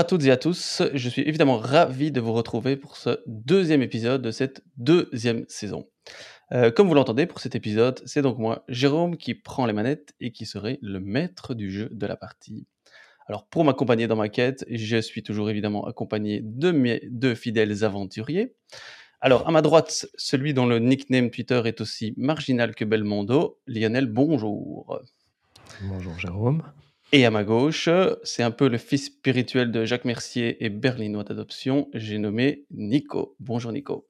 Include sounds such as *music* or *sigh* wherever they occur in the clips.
à toutes et à tous, je suis évidemment ravi de vous retrouver pour ce deuxième épisode de cette deuxième saison. Euh, comme vous l'entendez pour cet épisode, c'est donc moi, Jérôme, qui prend les manettes et qui serai le maître du jeu de la partie. Alors pour m'accompagner dans ma quête, je suis toujours évidemment accompagné de mes deux fidèles aventuriers. Alors à ma droite, celui dont le nickname Twitter est aussi marginal que Belmondo, Lionel, bonjour. Bonjour Jérôme. Et à ma gauche, c'est un peu le fils spirituel de Jacques Mercier et berlinois d'adoption, j'ai nommé Nico. Bonjour Nico.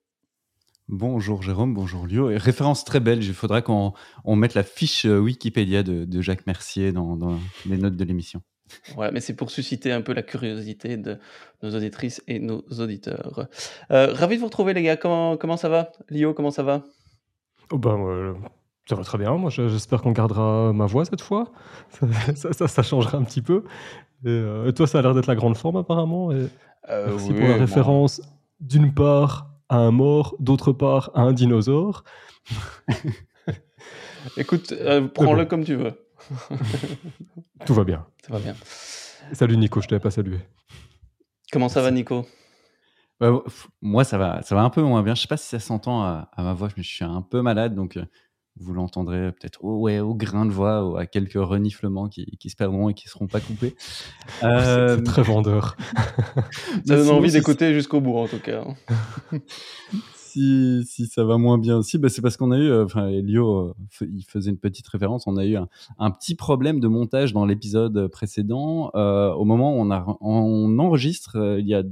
Bonjour Jérôme, bonjour Lio. Et référence très belle, il faudra qu'on mette la fiche euh, Wikipédia de, Jacques Mercier dans, les notes de l'émission. Ouais, mais c'est pour susciter un peu la curiosité de nos auditrices et nos auditeurs. Euh, ravi de vous retrouver les gars, comment, comment ça va? Lio, comment ça va? Oh ben, ça va très bien. Moi, j'espère qu'on gardera ma voix cette fois. *laughs* Ça, ça, changera un petit peu. Euh, et, toi, ça a l'air d'être la grande forme apparemment. Et euh, merci pour la référence d'une part à un mort, d'autre part à un dinosaure. *laughs* Écoute, euh, prends-le comme tu veux. *laughs* Tout va bien. Ça va bien. Salut Nico, je t'avais pas salué. Comment ça va Nico? Moi, ça va, ça va un peu moins bien. Je sais pas si ça s'entend à, à, ma voix, mais je suis un peu malade, donc vous l'entendrez peut-être au, ouais, au grain de voix ou à quelques reniflements qui, qui se perdront et qui ne seront pas coupés. *laughs* C'est euh, très vendeur. *laughs* ça donne envie d'écouter jusqu'au bout, en tout cas. *laughs* si, si, ça va moins bien aussi, bah c'est parce qu'on a eu, euh, enfin, Elio, euh, il faisait une petite référence, on a eu un, petit problème de montage dans l'épisode précédent. au moment où on, a, on enregistre, il y a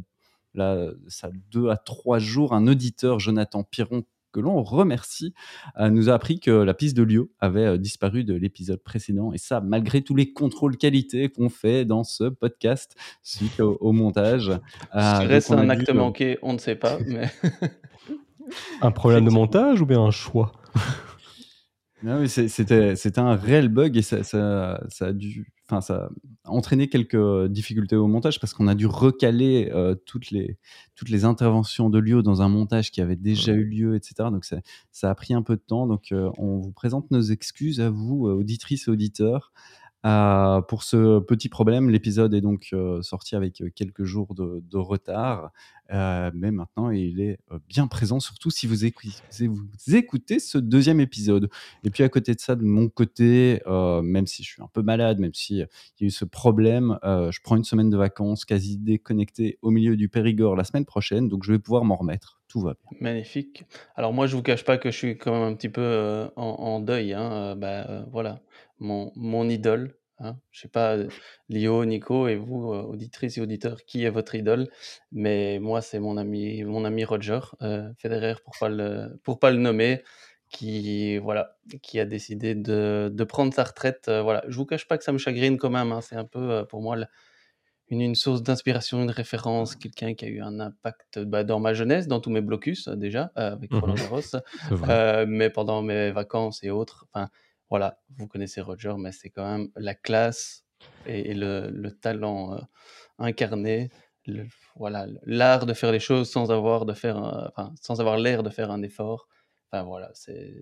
là, ça, deux à trois jours, un auditeur, Jonathan Piron, que l'on remercie, euh, nous a appris que la piste de Lio avait euh, disparu de l'épisode précédent. Et ça, malgré tous les contrôles qualité qu'on fait dans ce podcast suite au, montage. Euh, Reste un acte manqué, on ne sait pas. *laughs* Mais... un problème de montage ou bien un choix? C'était un réel bug et ça, ça, ça a dû enfin, ça a entraîné quelques difficultés au montage parce qu'on a dû recaler euh, toutes, les, toutes les interventions de Lio dans un montage qui avait déjà eu lieu, etc. Donc ça, ça a pris un peu de temps. Donc euh, on vous présente nos excuses à vous, euh, auditrices et auditeurs. Pour ce petit problème, l'épisode est donc sorti avec quelques jours de, retard. Euh, mais maintenant, il est euh, bien présent, surtout si vous écoutez, ce deuxième épisode. Et puis à côté de ça, de mon côté, euh, même si je suis un peu malade, même s'il y a eu ce problème, je prends une semaine de vacances quasi déconnecté au milieu du Périgord la semaine prochaine, donc je vais pouvoir m'en remettre. Tout va bien. Magnifique. Alors moi, je vous cache pas que je suis quand même un petit peu en, deuil. Hein. Bah, voilà, mon, mon idole, Hein. Je sais pas, Lio, Nico et vous, auditrices et auditeurs, qui est votre idole? Mais moi, c'est mon ami, mon ami Roger euh, Federer, pour pas le, pour pas le nommer, qui, voilà, qui a décidé de, de prendre sa retraite. voilà, je vous cache pas que ça me chagrine quand même. Hein. C'est un peu pour moi une, une source d'inspiration, une référence, quelqu'un qui a eu un impact bah, dans ma jeunesse, dans tous mes blocus déjà, avec Roland mmh Garros, mais pendant mes vacances et autres. Enfin, voilà, vous connaissez Roger, mais c'est quand même la classe et, le, talent euh, incarné, voilà, l'art de faire les choses sans avoir de faire, sans avoir l'air de faire un effort. Enfin voilà, c'est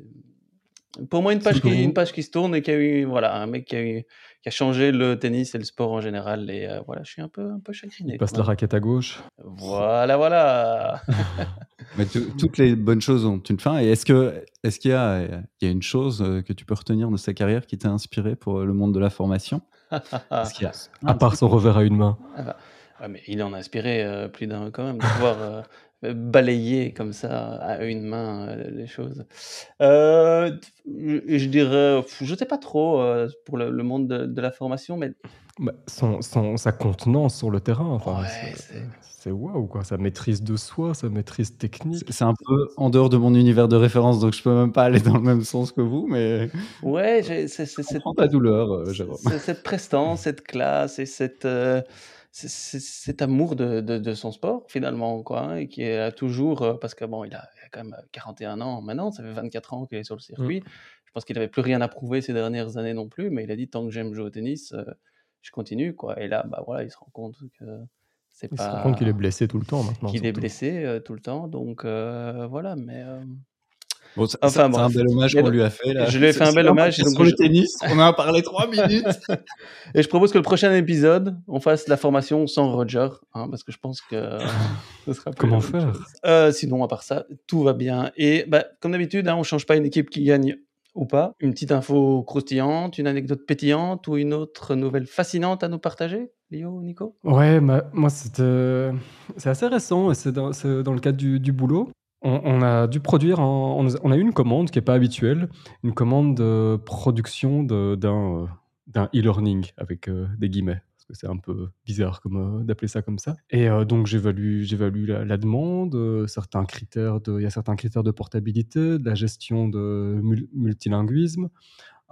pour moi une page qui, une page qui se tourne et qui a eu, voilà, un mec qui a eu, qui a changé le tennis et le sport en général. Et euh, voilà, je suis un peu, un peu chagriné. Il passe la raquette à gauche. Voilà, voilà. *laughs* Mais toutes les bonnes choses ont une fin. Et est-ce que, est-ce qu'il y a, il y a une chose euh, que tu peux retenir de sa carrière qui t'a inspiré pour le monde de la formation? Qu'il *laughs* À part son revers à une main? Ah bah, mais il en a inspiré euh, plus d'un quand même de pouvoir balayer comme ça à une main euh, les choses. Euh, je, dirais, je sais pas trop euh, pour le, monde de, la formation, mais bah, son, son, sa contenance sur le terrain, enfin, c'est waouh quoi, sa maîtrise de soi, sa maîtrise technique. C'est un peu en dehors de mon univers de référence, donc je peux même pas aller dans le même sens que vous, mais ouais, c'est cette ta douleur, Jérôme. Cette prestance, cette classe et cette cet amour de, de, son sport finalement quoi hein, et qui est toujours euh, parce que bon il a, quand même 41 ans maintenant ça fait 24 ans qu'il est sur le mmh. circuit. Je pense qu'il n'avait plus rien à prouver ces dernières années non plus mais il a dit tant que j'aime jouer au tennis euh, je continue quoi. Et là bah voilà il se rend compte que c'est pas il se rend compte qu'il est blessé tout le temps maintenant qu'il est blessé euh, tout le temps. Donc voilà mais enfin, c'est un bel hommage qu'on lui a fait. Là. Je lui ai fait un bel hommage. Donc, sur le tennis, on a parlé trois minutes. *laughs* et je propose que le prochain épisode, on fasse la formation sans Roger, hein, parce que je pense que ce sera Comment faire? Euh, Sinon, à part ça, tout va bien. Et bah, comme d'habitude, hein, on change pas une équipe qui gagne ou pas. Une petite info croustillante, une anecdote pétillante ou une autre nouvelle fascinante à nous partager Léo, Nico? Ouais, moi, c'est assez récent, c'est dans, dans, le cadre du, du boulot. On, a dû produire, on, a eu une commande qui n'est pas habituelle, une commande de production d'un e-learning avec euh, des guillemets parce que c'est un peu bizarre comme, euh, d'appeler ça comme ça. Et euh, donc j'évalue, j'évalue la, demande, certains critères de, il y a certains critères de portabilité, de la gestion de multilinguisme.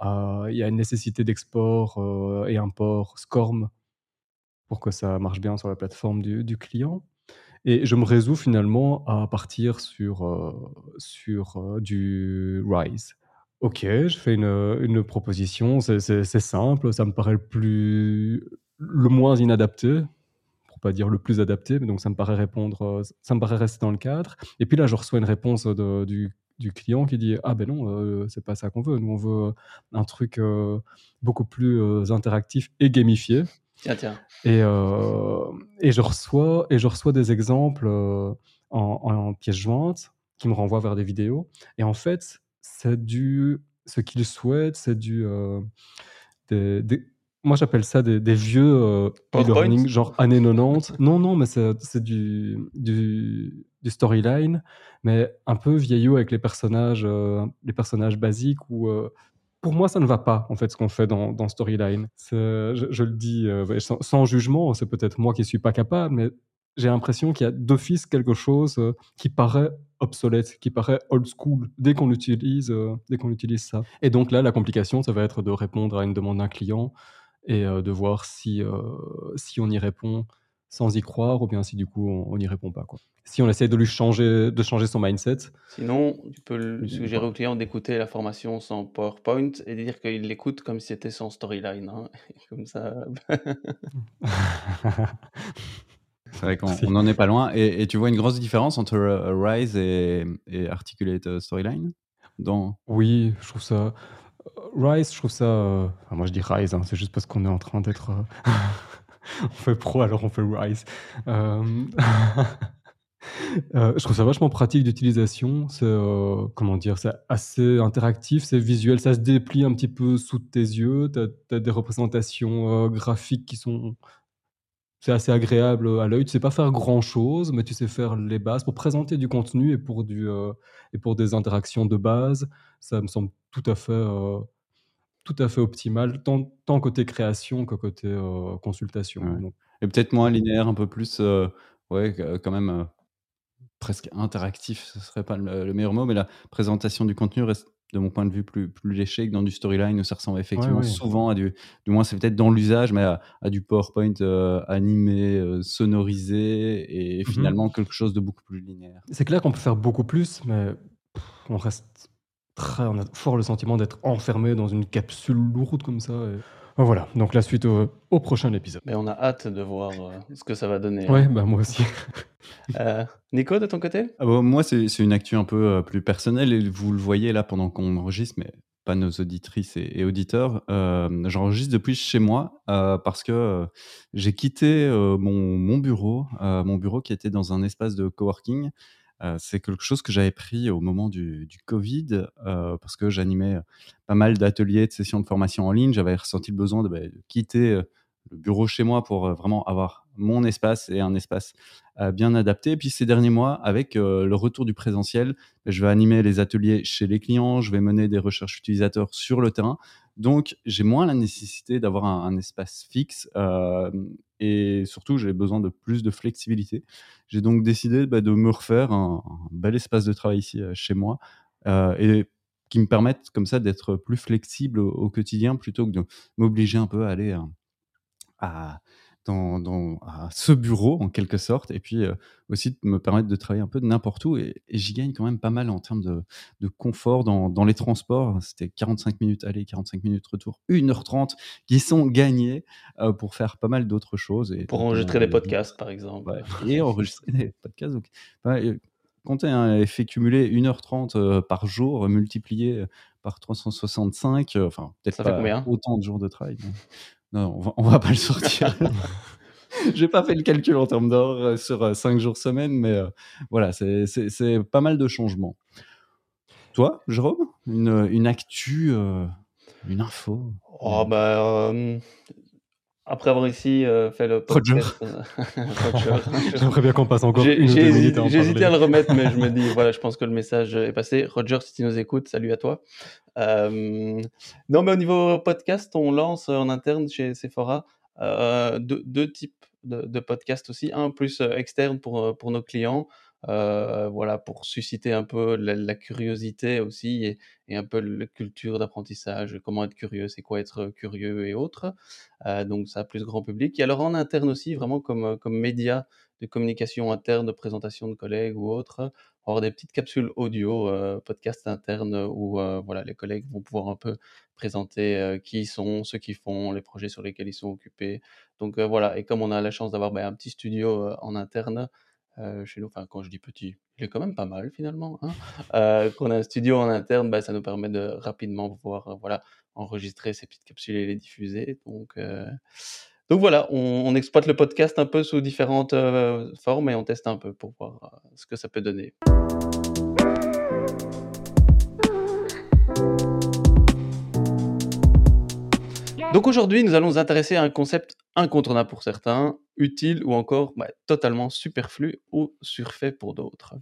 il y a une nécessité d'export et import SCORM pour que ça marche bien sur la plateforme du client. Et je me résous finalement à partir sur, euh, sur euh, du Rise. Ok, je fais une, une proposition, c'est simple, ça me paraît le plus le moins inadapté, pour pas dire le plus adapté, mais donc ça me paraît répondre, euh, ça me paraît rester dans le cadre. Et puis là, je reçois une réponse du, du, client qui dit ah ben non, c'est pas ça qu'on veut, nous on veut un truc beaucoup plus interactif et gamifié. Tiens, tiens. Et, euh, et, je reçois, et je reçois des exemples euh, en, en, pièces jointes qui me renvoient vers des vidéos. Et en fait, c'est du. Ce qu'ils souhaitent, c'est du. Euh, des, moi, j'appelle ça des, des vieux e-learning, genre années 90. *laughs* non, non, mais c'est du, du, du storyline, mais un peu vieillot avec les personnages, les personnages basiques où pour moi, ça ne va pas, en fait, ce qu'on fait dans, Storyline. Je, le dis euh, sans, jugement, c'est peut-être moi qui ne suis pas capable, mais j'ai l'impression qu'il y a d'office quelque chose euh, qui paraît obsolète, qui paraît old school dès qu'on utilise, euh, dès utilise ça. Et donc là, la complication, ça va être de répondre à une demande d'un client et de voir si, si on y répond sans y croire ou bien si du coup on n'y répond pas. Quoi. Si on essaie de lui changer, de changer son mindset. Sinon, tu peux suggérer au client d'écouter la formation sans PowerPoint et dire qu'il l'écoute comme si c'était son storyline. Hein. *laughs* Comme ça. C'est vrai qu'on *laughs* n'en est pas loin. Et, tu vois une grosse différence entre euh, Rise et, et Articulate euh, Storyline dans... Oui, je trouve ça. Rise, je trouve ça. Euh, moi, je dis Rise, hein, c'est juste parce qu'on est en train d'être. *laughs* *laughs* on fait pro, alors on fait Rise. Euh, *laughs* euh, je trouve ça vachement pratique d'utilisation. C'est euh, comment dire, c'est assez interactif, c'est visuel, ça se déplie un petit peu sous tes yeux. Tu as, des représentations graphiques qui sont c'est assez agréable à l'œil. Tu sais pas faire grand chose, mais tu sais faire les bases pour présenter du contenu et pour du et pour des interactions de base. Ça me semble tout à fait tout à fait optimal, tant, tant côté création que côté euh, consultation. Et peut-être moins linéaire, un peu plus, euh, ouais, quand même euh, presque interactif, ce serait pas le, meilleur mot, mais la présentation du contenu reste, de mon point de vue, plus, plus léché que dans du storyline, où ça ressemble effectivement souvent à du, du moins c'est peut-être dans l'usage, mais à, du PowerPoint animé, sonorisé, et mmh finalement quelque chose de beaucoup plus linéaire. C'est clair qu'on peut faire beaucoup plus, mais on reste on a fort le sentiment d'être enfermé dans une capsule lourde comme ça. Voilà, donc la suite au, prochain épisode. Mais on a hâte de voir euh, ce que ça va donner. Ouais, hein. bah moi aussi. *laughs* Euh, Nico, de ton côté? Ah bah, Moi, c'est une actu un peu euh, plus personnelle et vous le voyez là pendant qu'on enregistre, mais pas nos auditrices et, auditeurs. J'enregistre depuis chez moi parce que j'ai quitté mon, mon, bureau, mon bureau qui était dans un espace de coworking c'est quelque chose que j'avais pris au moment du, Covid parce que j'animais pas mal d'ateliers, de sessions de formation en ligne. J'avais ressenti le besoin de, bah, quitter le bureau chez moi pour vraiment avoir mon espace et un espace bien adapté. Et puis ces derniers mois, avec le retour du présentiel, je vais animer les ateliers chez les clients, je vais mener des recherches utilisateurs sur le terrain. Donc, j'ai moins la nécessité d'avoir un, espace fixe euh, et surtout, j'ai besoin de plus de flexibilité. J'ai donc décidé bah, de me refaire un, bel espace de travail ici euh, chez moi euh, et qui me permette comme ça d'être plus flexible au, quotidien plutôt que de m'obliger un peu à aller à dans, à ce bureau en quelque sorte, et puis aussi de me permettre de travailler un peu de n'importe où. Et, j'y gagne quand même pas mal en termes de, de confort dans, dans, les transports. C'était 45 minutes aller, 45 minutes retour, 1h30 qui sont gagnés pour faire pas mal d'autres choses. Et pour enregistrer des podcasts, par exemple. *laughs* et enregistrer des podcasts. Donc, comptez, hein, elle fait cumuler 1h30 par jour, multiplié par 365. Enfin, peut-être pas autant de jours de travail. Non, on va, va pas le sortir. *laughs* J'ai pas fait le calcul en termes d'heures sur 5 jours semaine, mais voilà, c'est pas mal de changements. Toi, Jérôme, une, une actu, une info? Oh, bah, après avoir ici euh, fait le podcast, euh, *laughs* *laughs* J'aimerais bien qu'on passe encore une ou deux minutes J'ai hésité à le remettre, mais je me dis, *laughs* voilà, je pense que le message est passé. Roger, si tu nous écoutes, salut à toi. Euh, non, mais au niveau podcast, on lance en interne chez Sephora deux, deux, types de, de, podcasts aussi. Un plus externe pour, pour nos clients, euh, voilà, pour susciter un peu la, curiosité aussi et, un peu la culture d'apprentissage, comment être curieux, c'est quoi être curieux et autres. Euh, donc ça, plus grand public. Et alors en interne aussi, vraiment comme, comme média de communication interne, de présentation de collègues ou autres, avoir des petites capsules audio, euh, podcast interne où euh, voilà, les collègues vont pouvoir un peu présenter euh, qui ils sont, ce qu'ils font, les projets sur lesquels ils sont occupés. Donc voilà, et comme on a la chance d'avoir ben, un petit studio en interne, euh, chez nous. Enfin, quand je dis petit, il est quand même pas mal finalement. Hein euh, qu'on a un studio en interne, bah, ça nous permet de rapidement pouvoir euh, enregistrer ces petites capsules et les diffuser. Donc, donc voilà, on, on, exploite le podcast un peu sous différentes formes et on teste un peu pour voir ce que ça peut donner. Donc aujourd'hui, nous allons nous intéresser à un concept incontournable pour certains, utile ou encore bah, totalement superflu ou surfait pour d'autres.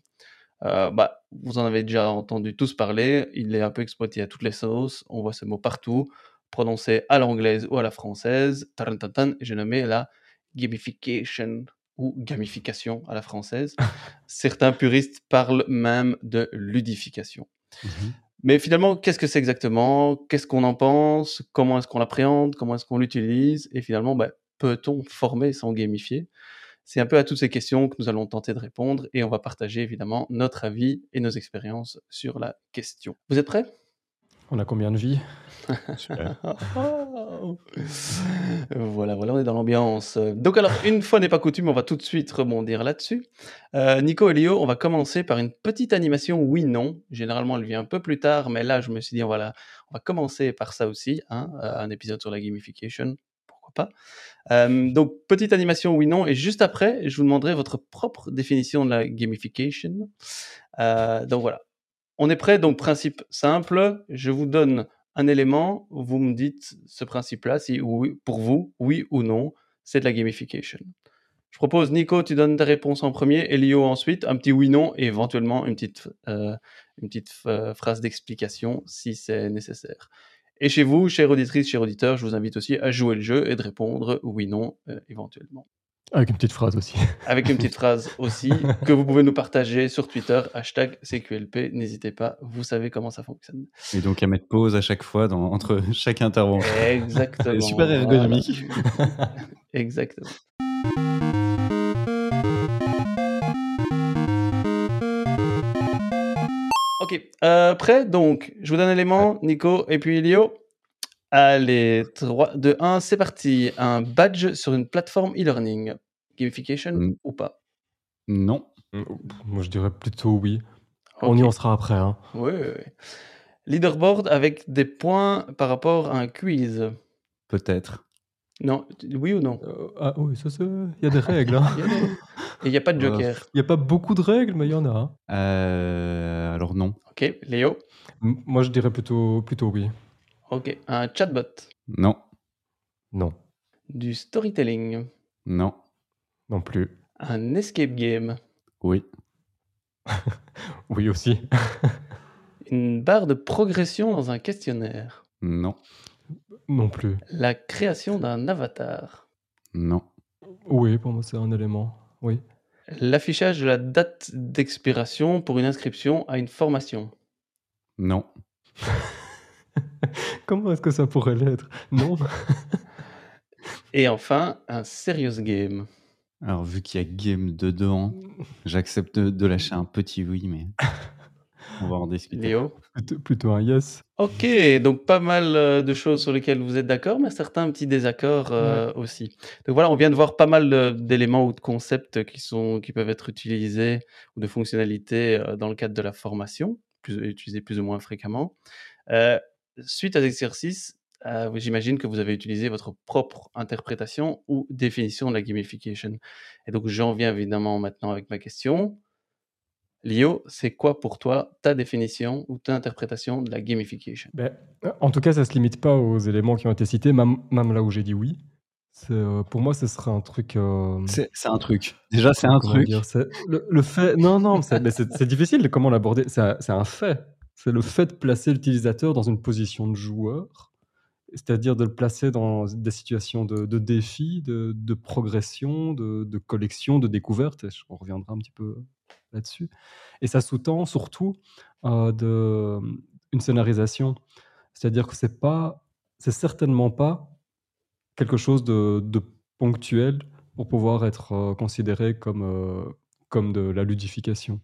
Euh, bah, vous en avez déjà entendu tous parler, il est un peu exploité à toutes les sauces, on voit ce mot partout, prononcé à l'anglaise ou à la française, et j'ai nommé la gamification ou gamification à la française. *laughs* Certains puristes parlent même de ludification. Mmh mais finalement, qu'est-ce que c'est exactement? Qu'est-ce qu'on en pense? Comment est-ce qu'on l'appréhende? Comment est-ce qu'on l'utilise? Et finalement, bah, peut-on former sans gamifier? C'est un peu à toutes ces questions que nous allons tenter de répondre et on va partager évidemment notre avis et nos expériences sur la question. Vous êtes prêts? On a combien de vies *laughs* voilà, voilà, on est dans l'ambiance. Donc alors, une fois n'est pas coutume, on va tout de suite rebondir là-dessus. Euh, Nico et Léo, on va commencer par une petite animation oui-non. Généralement, elle vient un peu plus tard, mais là, je me suis dit, voilà, on va commencer par ça aussi, hein, euh, un épisode sur la gamification, pourquoi pas. Euh, donc, petite animation oui-non, et juste après, je vous demanderai votre propre définition de la gamification. donc voilà, on est prêt, donc principe simple, je vous donne un élément, vous me dites ce principe-là, si oui, pour vous, oui ou non, c'est de la gamification. Je propose, Nico, tu donnes ta réponse en premier, Elio ensuite, un petit oui-non et éventuellement une petite, euh, euh, phrase d'explication si c'est nécessaire. Et chez vous, chère auditrice, chers auditeurs, je vous invite aussi à jouer le jeu et de répondre oui-non euh, éventuellement. Avec une petite phrase aussi. *laughs* Avec une petite phrase aussi, que vous pouvez nous partager sur Twitter, hashtag CQLP. N'hésitez pas, vous savez comment ça fonctionne. Et donc à mettre pause à chaque fois dans, entre *laughs* chaque intervention. Exactement. super ergonomique. *laughs* Exactement. Ok, euh, prêt? Donc, je vous donne un élément, Nico et puis Elio. Allez, 3, 2, 1, c'est parti. Un badge sur une plateforme e-learning. Gamification ou pas? Non. Moi, je dirais plutôt oui. On y en sera après. Hein. Oui, oui, Leaderboard avec des points par rapport à un quiz. Peut-être. Non, oui ou non? Euh, Ah oui, ça c'est. Il y a des *laughs* règles. Hein. il n'y a pas de joker. Il n'y a pas beaucoup de règles, mais il y en a. Hein. Euh, alors non. Ok, Léo? Moi je dirais plutôt, plutôt oui. Ok, un chatbot. Non. Non. Du storytelling. Non. Non plus. Un escape game. Oui. *laughs* oui aussi. *laughs* Une barre de progression dans un questionnaire. Non. Non plus. La création d'un avatar. Non. Oui, pour moi c'est un élément. Oui. L'affichage de la date d'expiration pour une inscription à une formation. Non. *laughs* Comment est-ce que ça pourrait l'être? Non. Et enfin, un serious game. Alors, vu qu'il y a game dedans, j'accepte de, lâcher un petit oui, mais. *laughs* On va en discuter. Léo plutôt, un yes. Ok, donc pas mal euh, de choses sur lesquelles vous êtes d'accord, mais certains petits désaccords euh, aussi. Donc voilà, on vient de voir pas mal d'éléments ou de concepts qui, sont, qui peuvent être utilisés ou de fonctionnalités euh, dans le cadre de la formation, plus, utilisés plus ou moins fréquemment. suite à l'exercice, j'imagine que vous avez utilisé votre propre interprétation ou définition de la gamification. Et donc j'en viens évidemment maintenant avec ma question. Lio, c'est quoi pour toi ta définition ou ta interprétation de la gamification? Ben, En tout cas, ça ne se limite pas aux éléments qui ont été cités, même, là où j'ai dit oui. Euh, pour moi, ce serait un truc. Euh, c'est un truc. Déjà, c'est un truc. le, fait. Non, non, c'est difficile de comment l'aborder. C'est un fait. C'est le fait de placer l'utilisateur dans une position de joueur, c'est-à-dire de le placer dans des situations de, défi, de, progression, de, collection, de découverte. On reviendra un petit peu là-dessus. Et ça sous-tend surtout euh, une scénarisation. C'est-à-dire que c'est pas, c'est certainement pas quelque chose de, de, ponctuel pour pouvoir être euh, considéré comme, euh, comme de la ludification.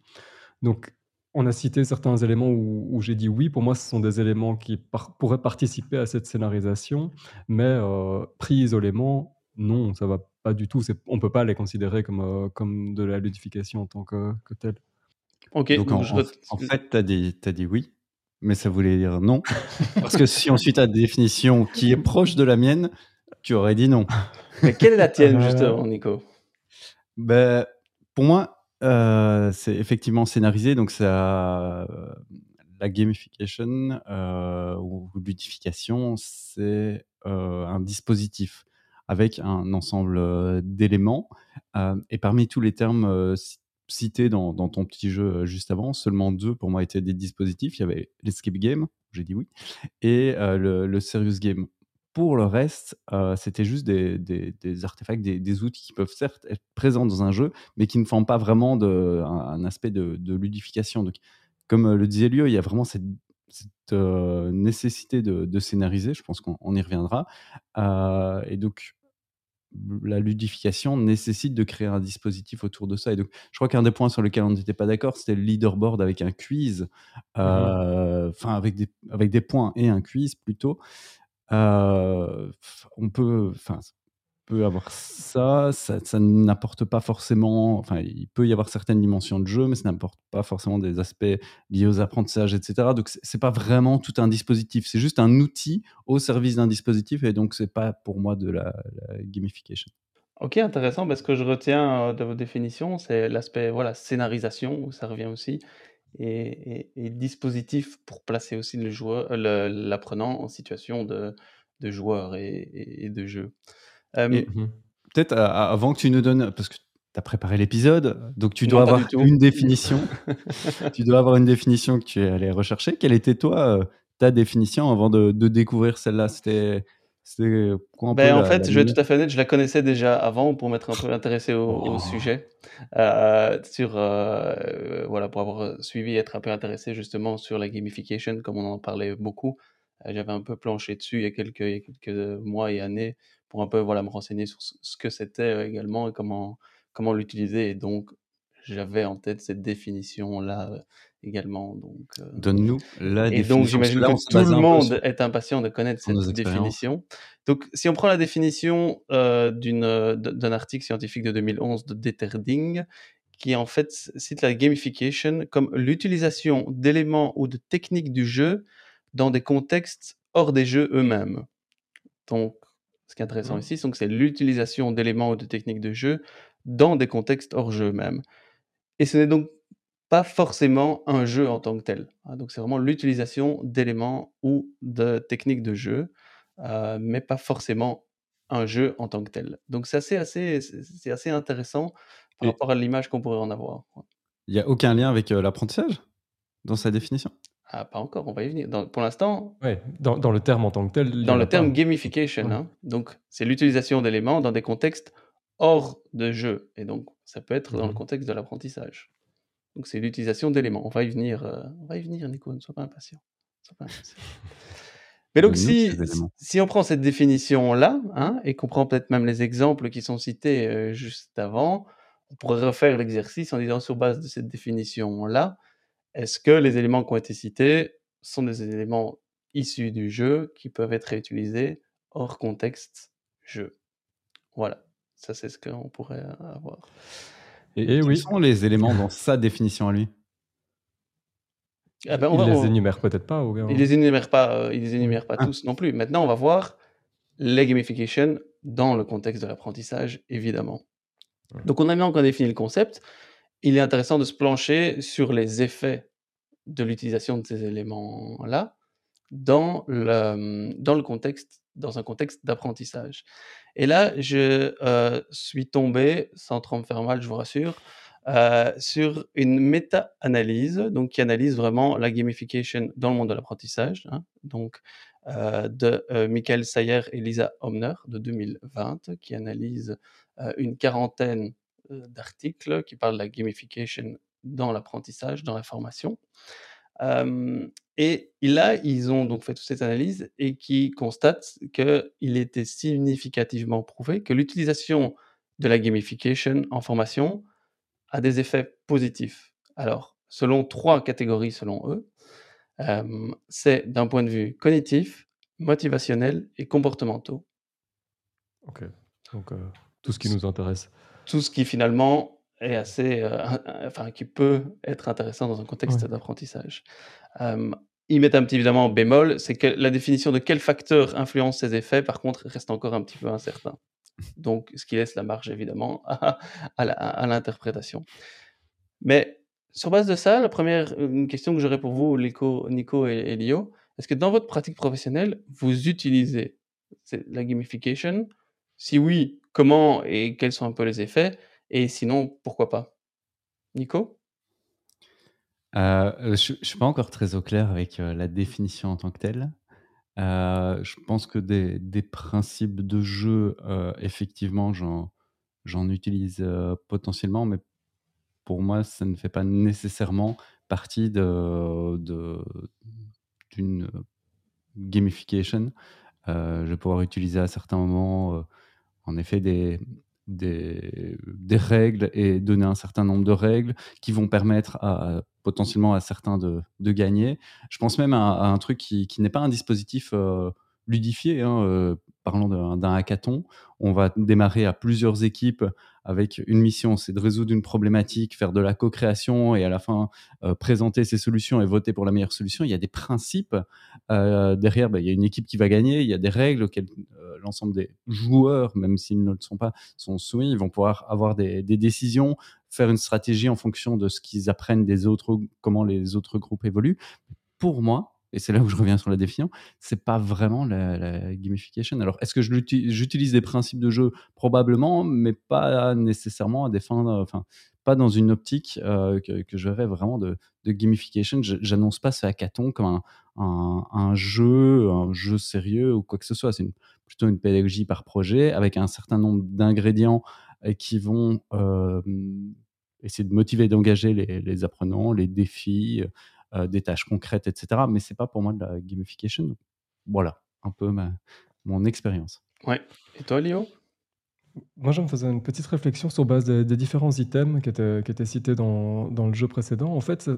Donc, on a cité certains éléments où, j'ai dit oui. Pour moi, ce sont des éléments qui pourraient participer à cette scénarisation, mais euh, pris isolément, non, ça va pas du tout. On ne peut pas les considérer comme, euh, comme de la ludification en tant que, que tel. Ok, donc, en, fait, tu as, as, dit oui, mais ça voulait dire non. *laughs* Parce que si ensuite tu as des définition qui est proche de la mienne, tu aurais dit non. Mais quelle est la tienne, euh, justement, Nico? Ben, Pour moi, euh, c'est effectivement scénarisé, donc ça, la gamification ou ludification, c'est un dispositif avec un ensemble d'éléments. et parmi tous les termes cités dans, ton petit jeu juste avant, seulement deux pour moi étaient des dispositifs. Il y avait l'escape game, j'ai dit oui, et le, serious game. Pour le reste, c'était juste des, artefacts, des, outils qui peuvent certes être présents dans un jeu, mais qui ne font pas vraiment de, un, aspect de, ludification. Donc, comme le disait Lieu, il y a vraiment cette, nécessité de, scénariser, je pense qu'on y reviendra. et donc, la ludification nécessite de créer un dispositif autour de ça. Et donc, je crois qu'un des points sur lesquels on n'était pas d'accord, c'était le leaderboard avec un quiz, mmh enfin avec des, avec des points et un quiz plutôt. On peut, enfin, peut avoir ça, ça, n'apporte pas forcément, enfin, il peut y avoir certaines dimensions de jeu, mais ça n'apporte pas forcément des aspects liés aux apprentissages, etc. Donc, c'est pas vraiment tout un dispositif, c'est juste un outil au service d'un dispositif, et donc, c'est pas pour moi de la, gamification. Ok, intéressant. Parce que je retiens euh, de vos définitions, c'est l'aspect voilà scénarisation où ça revient aussi, et, dispositif pour placer aussi le joueur, l'apprenant en situation de, de joueur et de jeu. Mmh peut-être avant que tu nous donnes, parce que tu as préparé l'épisode, donc tu dois avoir une définition. *laughs* tu dois avoir une définition que tu es allé rechercher. Quelle était toi ta définition avant de, découvrir celle-là? C'était quoi ben, En fait, je vais tout à fait honnête, je la connaissais déjà avant pour m'être un peu intéressé au, oh. sujet. sur, voilà, pour avoir suivi et être un peu intéressé justement sur la gamification, comme on en parlait beaucoup. J'avais un peu planché dessus il y a quelques, il y a quelques mois et années pour un peu voilà, me renseigner sur ce que c'était également et comment, comment l'utiliser. Et donc, j'avais en tête cette définition-là également. Donc, Donne-nous la définition. Et donc, j'imagine que tout le monde est impatient de connaître cette définition. Donc, si on prend la définition d'une, d'un article scientifique de 2011 de Deterding, qui en fait cite la gamification comme l'utilisation d'éléments ou de techniques du jeu dans des contextes hors des jeux eux-mêmes. Donc, ce qui est intéressant mmh. ici, c'est l'utilisation d'éléments ou de techniques de jeu dans des contextes hors jeu même. Et ce n'est donc pas forcément un jeu en tant que tel. Hein. donc c'est vraiment l'utilisation d'éléments ou de techniques de jeu, euh, mais pas forcément un jeu en tant que tel. Donc c'est assez, assez, c'est assez intéressant par rapport à l'image qu'on pourrait en avoir. Il n'y a aucun lien avec euh, l'apprentissage dans sa définition? Ah, pas encore, on va y venir. pour l'instant. Oui, dans, dans, le terme en tant que tel. Dans le terme gamification, hein. donc c'est l'utilisation d'éléments dans des contextes hors de jeu. Et donc, ça peut être dans le mmh contexte de l'apprentissage. Donc, c'est l'utilisation d'éléments. On va y venir, euh, on va y venir, Nico, ne sois pas impatient. *laughs* Mais donc, si, si on prend cette définition-là, hein, et qu'on prend peut-être même les exemples qui sont cités euh, juste avant, on pourrait refaire l'exercice en disant sur base de cette définition-là, est-ce que les éléments qui ont été cités sont des éléments issus du jeu qui peuvent être réutilisés hors contexte jeu? Voilà, ça c'est ce qu'on pourrait avoir. Et, quels oui. sont les éléments dans sa définition à lui? Ah ben, il les énumère peut-être pas. Ou... Il les énumère pas, euh, il les énumère pas ah. tous non plus. Maintenant, on va voir les gamification dans le contexte de l'apprentissage, évidemment. Donc, on a maintenant qu'on défini le concept, il est intéressant de se plancher sur les effets de l'utilisation de ces éléments-là dans le, dans le contexte, dans un contexte d'apprentissage. Et là, je euh, suis tombé, sans trop me faire mal, je vous rassure, euh, sur une méta-analyse, donc qui analyse vraiment la gamification dans le monde de l'apprentissage, hein, donc euh, de Michael Sayer et Lisa Homner de 2020, qui analyse une quarantaine d'articles qui parlent de la gamification dans l'apprentissage, dans la formation et là, ils ont donc fait toute cette analyse et qui constatent qu'il était significativement prouvé que l'utilisation de la gamification en formation a des effets positifs. Alors, selon trois catégories, selon eux, c'est d'un point de vue cognitif, motivationnel et comportementaux. Ok, donc tout ce qui nous intéresse. Tout ce qui finalement est assez, euh, *laughs* enfin, qui peut être intéressant dans un contexte d'apprentissage. ils mettent un petit évidemment bémol, c'est que la définition de quel facteur influence ces effets, par contre, reste encore un petit peu incertain. Donc, ce qui laisse la marge évidemment *laughs* à, l'interprétation. Mais sur base de ça, la première une question que j'aurais pour vous, Nico, Nico et, et Lio, est-ce que dans votre pratique professionnelle, vous utilisez la gamification? Si oui, comment et quels sont un peu les effets? Et sinon, pourquoi pas Nico? Euh, Je ne suis pas encore très au clair avec euh, la définition en tant que telle. Euh, je pense que des, des principes de jeu, effectivement, j'en utilise potentiellement, mais pour moi, ça ne fait pas nécessairement partie de, d'une gamification. je vais pouvoir utiliser à certains moments, en effet, des, des, règles et donner un certain nombre de règles qui vont permettre à, potentiellement à certains de, gagner. Je pense même à, un truc qui, qui n'est pas un dispositif euh, ludifié. Hein, euh, parlant d'un hackathon, on va démarrer à plusieurs équipes avec une mission, c'est de résoudre une problématique, faire de la co-création et à la fin euh, présenter ses solutions et voter pour la meilleure solution. Il y a des principes euh, derrière. Bah, il y a une équipe qui va gagner, il y a des règles auxquelles euh, l'ensemble des joueurs, même s'ils ne le sont pas, sont soumis. Ils vont pouvoir avoir des, des décisions, faire une stratégie en fonction de ce qu'ils apprennent des autres, comment les autres groupes évoluent. Pour moi, et c'est là où je reviens sur la définition, c'est pas vraiment la, gamification. Alors, est-ce que j'utilise des principes de jeu? Probablement, mais pas nécessairement à des fins, enfin, pas dans une optique euh, que, je verrais vraiment de, gamification. J'annonce pas ce hackathon comme un, jeu, un jeu sérieux ou quoi que ce soit. C'est plutôt une pédagogie par projet avec un certain nombre d'ingrédients euh, qui vont euh, essayer de motiver et d'engager les, apprenants, les défis, euh, des tâches concrètes, etc. Mais c'est pas pour moi de la gamification. Voilà, un peu ma, mon expérience. Ouais. Et toi, Léo? Moi, je me faisais une petite réflexion sur base des, différents items qui étaient, qui étaient cités dans, dans, le jeu précédent. En fait,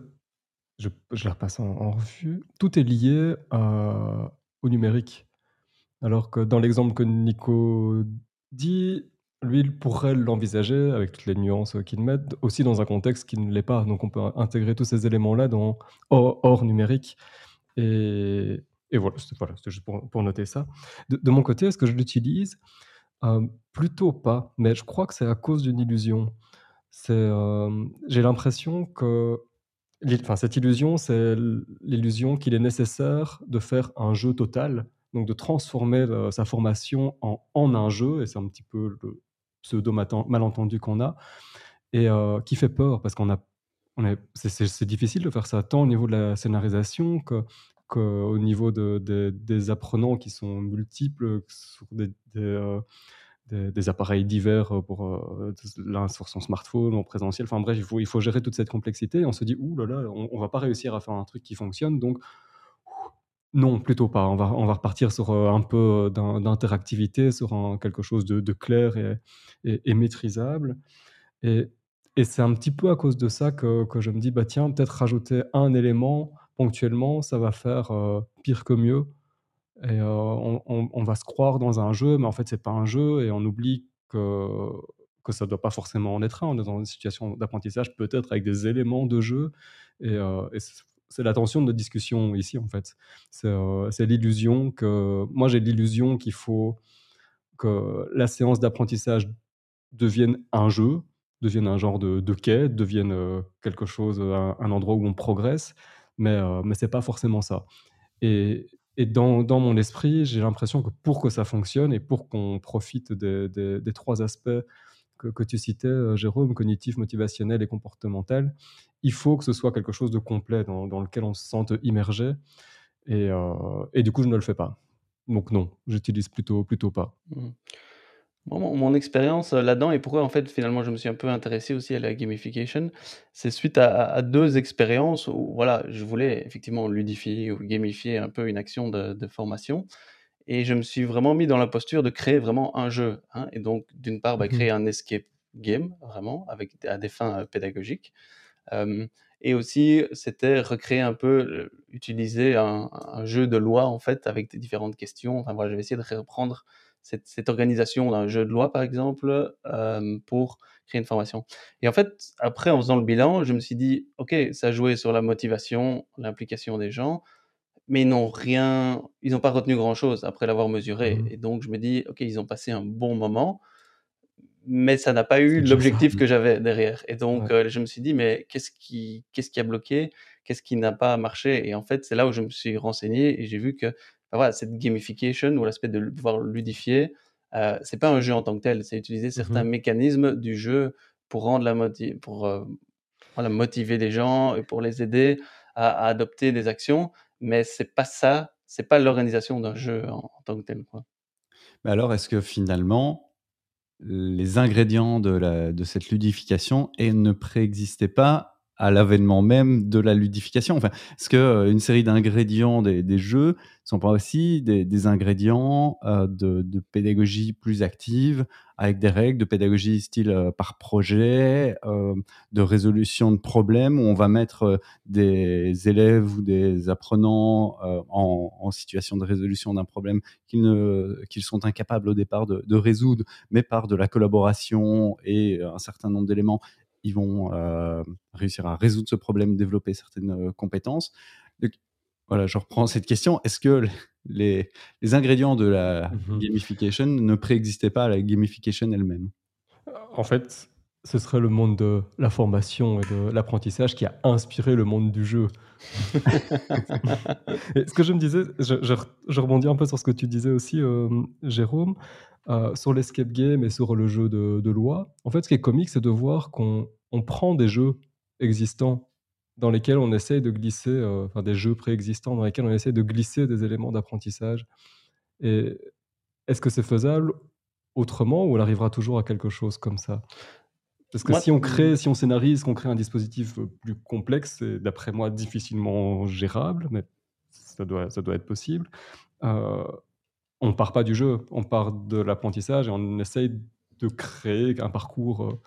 je, je les repasse en, revue. Tout est lié à, au numérique. Alors que dans l'exemple que Nico dit, lui, il pourrait l'envisager avec toutes les nuances qu'il met, aussi dans un contexte qui ne l'est pas. Donc on peut intégrer tous ces éléments-là dans hors, numérique. Et, voilà, c'était juste pour, noter ça. De, mon côté, est-ce que je l'utilise? Euh, Plutôt pas, mais je crois que c'est à cause d'une illusion. Euh, j'ai l'impression que enfin, cette illusion, c'est l'illusion qu'il est nécessaire de faire un jeu total, donc de transformer euh, sa formation en, en, un jeu, et c'est un petit peu le, pseudo-malentendu qu'on a, et euh, qui fait peur parce qu'on a, c'est difficile de faire ça tant au niveau de la scénarisation que qu'au niveau de, des apprenants qui sont multiples sur des, des, euh, appareils divers pour euh, l'un sur son smartphone en présentiel. Enfin bref, il faut, il faut gérer toute cette complexité et on se dit ouh là là, on, on va pas réussir à faire un truc qui fonctionne donc non, plutôt pas. On va, on va repartir sur euh, un peu d'interactivité, sur quelque chose de, clair et, et, maîtrisable. Et et c'est un petit peu à cause de ça que que je me dis: «Bah, tiens, peut-être rajouter un élément ponctuellement, ça va faire, heu, pire que mieux» et on on va se croire dans un jeu, mais en fait, c'est pas un jeu et on oublie que que ça doit pas forcément en être un. On est dans une situation d'apprentissage, peut-être avec des éléments de jeu et c'est la tension de notre discussion ici, en fait. C'est, heu, c'est l'illusion que moi, j'ai l'illusion qu'il faut que la séance d'apprentissage devienne un jeu, devienne un genre de de quête, devienne, heu, quelque chose, heu, un un endroit où on progresse, mais mais c'est pas forcément ça et et dans dans mon esprit, j'ai l'impression que pour que ça fonctionne et pour qu'on profite des des 3 aspects que tu citais, heu, Jérôme, cognitif, motivationnel et comportemental, il faut que ce soit quelque chose de complet dans lequel on se sente immergé et heu et du coup, je ne le fais pas. Donc non, j'utilise plutôt plutôt pas. Mmh. mon expérience, euh, là-dedans et pourquoi en fait finalement je me suis un peu intéressé aussi à la gamification, c'est suite à 2 expériences où voilà, je voulais effectivement ludifier ou gamifier un peu une action de formation et je me suis vraiment mis dans la posture de créer vraiment un jeu, hein et donc d'une part, bah, Mmh créer un escape game vraiment avec à des fins, pédagogiques. Et aussi c'était recréer un peu, utiliser un un jeu de loi en fait avec des différentes questions. Enfin voilà, je vais essayer de reprendre cette cette organisation d'un jeu de loi par exemple, pour créer une formation et en fait, après en faisant le bilan, je me suis dit: «OK, ça jouait sur la motivation, l'implication des gens, mais ils n'ont rien ils n'ont pas retenu grand chose après l'avoir mesuré» Mmh et donc je me dis: «OK, ils ont passé un bon moment, mais ça n'a pas eu l'objectif que j'avais derrière et donc Ouais. heu, je me suis dit: «Mais qu'est-ce qui qu'est-ce qui a bloqué? Qu'est-ce qui n'a pas marché?» et en fait, c'est là où je me suis renseigné et j'ai vu que, bah, voilà, cette gamification ou l'aspect de pouvoir ludifier, heu, c'est pas un jeu en tant que tel, c'est utiliser Mmh certains mécanismes du jeu pour rendre la moti pour, heu, voilà, motiver les gens et pour les aider à à adopter des actions, mais c'est pas ça, c'est pas l'organisation d'un jeu en tant que tel. Mais alors, est-ce que finalement, les ingrédients de cette ludification ne préexistaient pas à l'avènement même de la ludification? Enfin, est-ce que, heu, une série d'ingrédients des des jeux sont pas aussi des ingrédients, heu, de pédagogie plus active, avec des règles de pédagogie style, heu, par projet, de résolution de problèmes où on va mettre, des élèves ou des apprenants, en situation de résolution d'un problème qu'ils ne qu'ils sont incapables au départ de résoudre, mais par de la collaboration et un certain nombre d'éléments, ils vont, heu, réussir à résoudre ce problème, développer certaines, heu, compétences. Donc voilà, je reprends cette question. Est-ce que les les ingrédients de la Mmh mh. gamification ne préexistaient pas à la gamification elle-même? En fait, ce serait le monde de la formation et de l'apprentissage qui a inspiré le monde du jeu. *laughs* Et ce que je me disais, je je re je rebondis un peu sur ce que tu disais aussi, Jérôme, heu, sur l'escape game et sur le jeu de de loi. En fait, ce qui est comique, c'est de voir qu'on on prend des jeux existants dans lesquels on essaye de glisser, heu, enfin des jeux préexistants dans lesquels on essaie de glisser des éléments d'apprentissage et est-ce que c'est faisable autrement ou on arrivera toujours à quelque chose comme ça? Parce que Moi si on crée si on scénarise, qu'on crée un dispositif, heu, plus complexe, c'est d'après moi difficilement gérable, mais ça doit ça doit être possible. On part pas du jeu, on part de l'apprentissage et on essaye de créer un parcours, heu,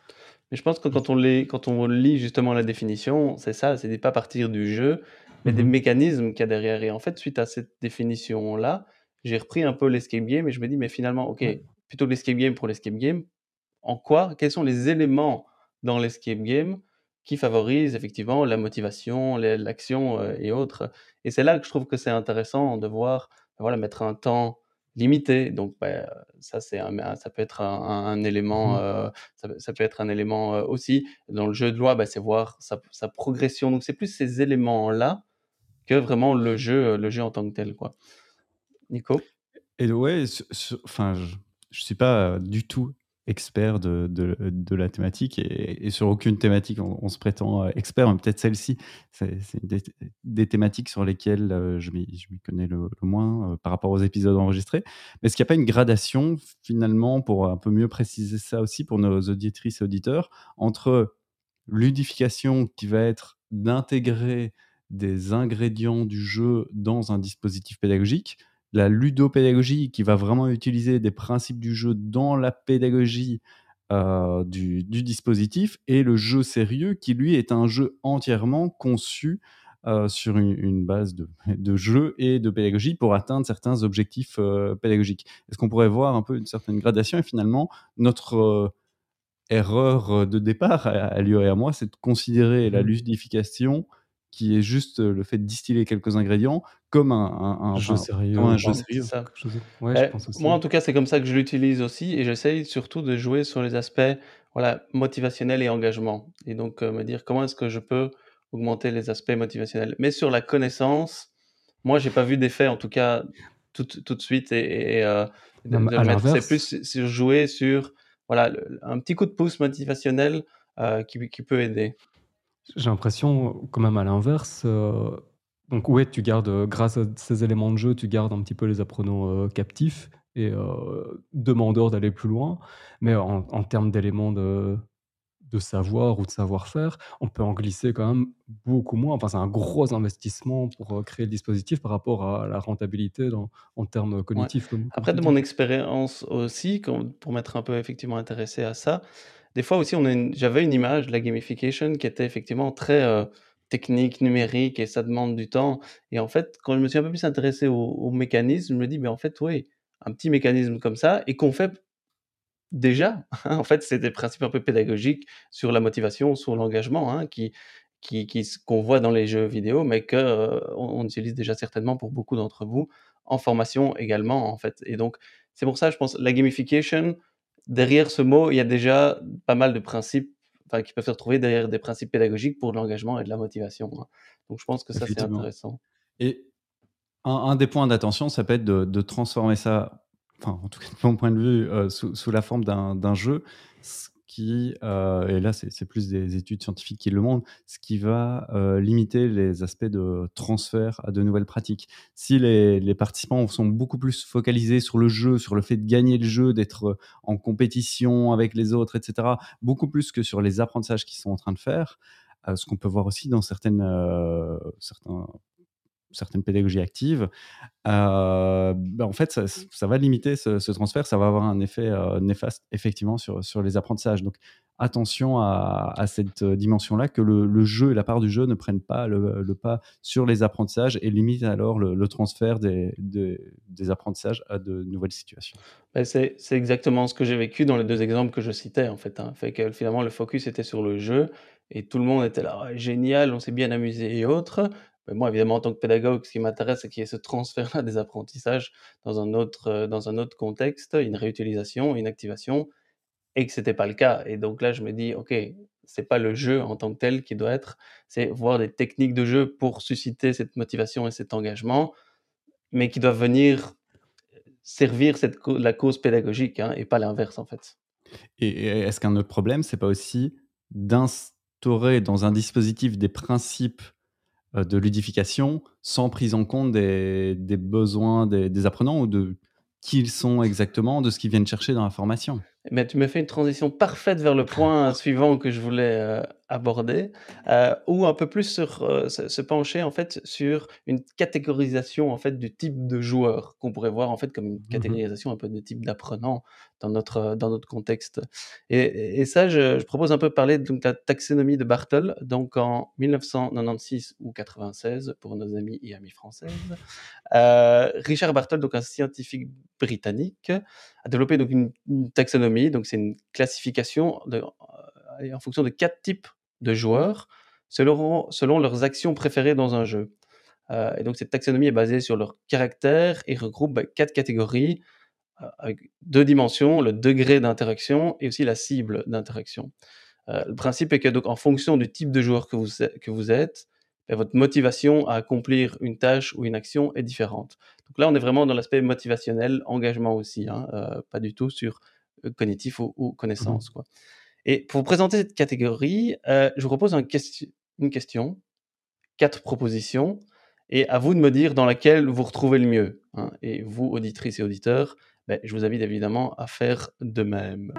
Mais je pense que quand on les quand on lit justement la définition, c'est ça, c'est de pas partir du jeu, mais des mh. mécanismes qu'il y a derrière et en fait, suite à cette définition-là, j'ai repris un peu l'escape game et je me dis: «Mais finalement, OK, plutôt l'escape game pour l'escape game, en quoi quels sont les éléments dans l'escape game qui favorisent effectivement la motivation, l'action, heu et autres?» et c'est là que je trouve que c'est intéressant de voir, voilà, mettre un temps limité donc bah, ça c'est ça peut être un un un Mmh élément, ça peut ça peut être un élément, aussi. Dans le jeu de loi, bah, c'est voir sa sa progression donc c'est plus ces éléments-là que vraiment le jeu, le jeu en tant que tel, quoi. Nico? Et ouais, enfin, je je suis pas, heu, du tout expert de de la thématique et sur aucune thématique on se prétend, heu, expert, mais peut-être celle-ci, c'est des thématiques sur lesquelles, heu, je m'y connais le moins, heu, par rapport aux épisodes enregistrés. Mais est-ce qu'il y a pas une gradation finalement, pour un peu mieux préciser ça aussi pour nos auditrices et auditeurs, entre ludification qui va être d'intégrer des ingrédients du jeu dans un dispositif pédagogique, la ludopédagogie qui va vraiment utiliser des principes du jeu dans la pédagogie du, dispositif et le jeu sérieux qui lui est un jeu entièrement conçu sur une, base de, de, jeu et de pédagogie pour atteindre certains objectifs pédagogiques. Est-ce qu'on pourrait voir un peu une certaine gradation et finalement notre erreur de départ à, lui et à moi, c'est de considérer la mmh. ludification qui est juste le fait de distiller quelques ingrédients comme un, jeu sérieux. un jeu sérieux. Ouais, eh, moi, en tout cas, c'est comme ça que je l'utilise aussi et j'essaye surtout de jouer sur les aspects voilà, motivationnels et engagement. Et donc, me dire comment est-ce que je peux augmenter les aspects motivationnels. Mais sur la connaissance, moi, j'ai pas vu d'effet, en tout cas, tout, tout de suite. Et, et c'est plus sur jouer sur voilà, un petit coup de pouce motivationnel qui, qui peut aider. J'ai l'impression, quand même à l'inverse, euh, donc ouais, tu gardes, euh, grâce à ces éléments de jeu, tu gardes un petit peu les apprenants, euh, captifs et demandeurs d'aller plus loin. Mais en termes d'éléments de de savoir ou de savoir-faire, on peut en glisser quand même beaucoup moins. Enfin, c'est un gros investissement pour, créer le dispositif par rapport à la rentabilité dans en termes cognitifs Après de mon expérience aussi, pour m'être un peu effectivement intéressé à ça des fois aussi, j'avais une image de la gamification qui était effectivement très euh, technique, numérique, et ça demande du temps. Et en fait, quand je me suis un peu plus intéressé au, mécanisme, je me dis, mais en fait, oui, un petit mécanisme comme ça, et qu'on fait déjà. Hein, en fait, c'est des principes un peu pédagogiques sur la motivation, sur l'engagement, hein, qu'on voit dans les jeux vidéo, mais qu'on euh, utilise déjà certainement pour beaucoup d'entre vous en formation également, en fait. Et donc, c'est pour ça, je pense, la gamification, derrière ce mot, il y a déjà pas mal de principes qui peuvent se retrouver derrière des principes pédagogiques pour l'engagement et de la motivation. Hein. Donc je pense que ça, c'est intéressant. Et un, des points d'attention, ça peut être de, transformer ça, enfin, en tout cas de mon point de vue, euh, sous, sous, la forme d'un jeu euh, et là c'est plus des études scientifiques qui le montrent, ce qui va euh, limiter les aspects de transfert à de nouvelles pratiques. Si les, participants sont beaucoup plus focalisés sur le jeu, sur le fait de gagner le jeu, d'être en compétition avec les autres, etc., beaucoup plus que sur les apprentissages qu'ils sont en train de faire, euh, ce qu'on peut voir aussi dans certaines, certains certaines pédagogies actives, euh, ben, en fait, ça, va limiter ce, transfert, ça va avoir un effet euh, néfaste effectivement sur, sur les apprentissages. Donc attention à, cette dimension-là, que le, jeu et la part du jeu ne prennent pas le, pas sur les apprentissages et limitent alors le, transfert des, des, apprentissages à de nouvelles situations. Ben, c'est exactement ce que j'ai vécu dans les deux exemples que je citais, en fait. Hein. Fait que finalement, le focus était sur le jeu et tout le monde était là, génial, on s'est bien amusé et autres moi, évidemment, en tant que pédagogue, ce qui m'intéresse, c'est qu'il y ait ce transfert-là des apprentissages dans un autre, euh, dans un autre contexte, une réutilisation, une activation, et que ce n'était pas le cas. Et donc là, je me dis, OK, c'est pas le jeu en tant que tel qui doit être, c'est voir des techniques de jeu pour susciter cette motivation et cet engagement, mais qui doivent venir servir cette la cause pédagogique, hein, et pas l'inverse, en fait. Et, est-ce qu'un autre problème, c'est pas aussi d'instaurer dans un dispositif des principes de ludification sans prise en compte des, besoins des, apprenants ou de qui ils sont exactement, de ce qu'ils viennent chercher dans la formation? Mais tu me fais une transition parfaite vers le point *laughs* suivant que je voulais euh, aborder, euh, ou un peu plus sur euh, se, pencher en fait sur une catégorisation en fait du type de joueur qu'on pourrait voir en fait comme une mmh catégorisation un peu de type d'apprenant dans notre dans notre contexte. Et, et ça, je, propose un peu parler de la taxonomie de Bartle, donc en 1996 ou 96 pour nos amis et amies françaises. Euh, Richard Bartle, donc un scientifique britannique, a développé donc une, taxonomie, donc c'est une classification de, en fonction de quatre types de joueurs selon, selon leurs actions préférées dans un jeu. Euh, et donc cette taxonomie est basée sur leur caractère et regroupe bah, quatre catégories euh, avec deux dimensions, le degré d'interaction et aussi la cible d'interaction. Euh, le principe est que donc en fonction du type de joueur que vous, que vous êtes, bah, votre motivation à accomplir une tâche ou une action est différente. Donc là, on est vraiment dans l'aspect motivationnel, engagement aussi, hein, pas du tout sur cognitif ou, ou connaissance. Mmh quoi. Et pour vous présenter cette catégorie, euh, je vous propose une question, quatre propositions, et à vous de me dire dans laquelle vous retrouvez le mieux. Hein. Et vous, auditrices et auditeurs, ben, je vous invite évidemment à faire de même.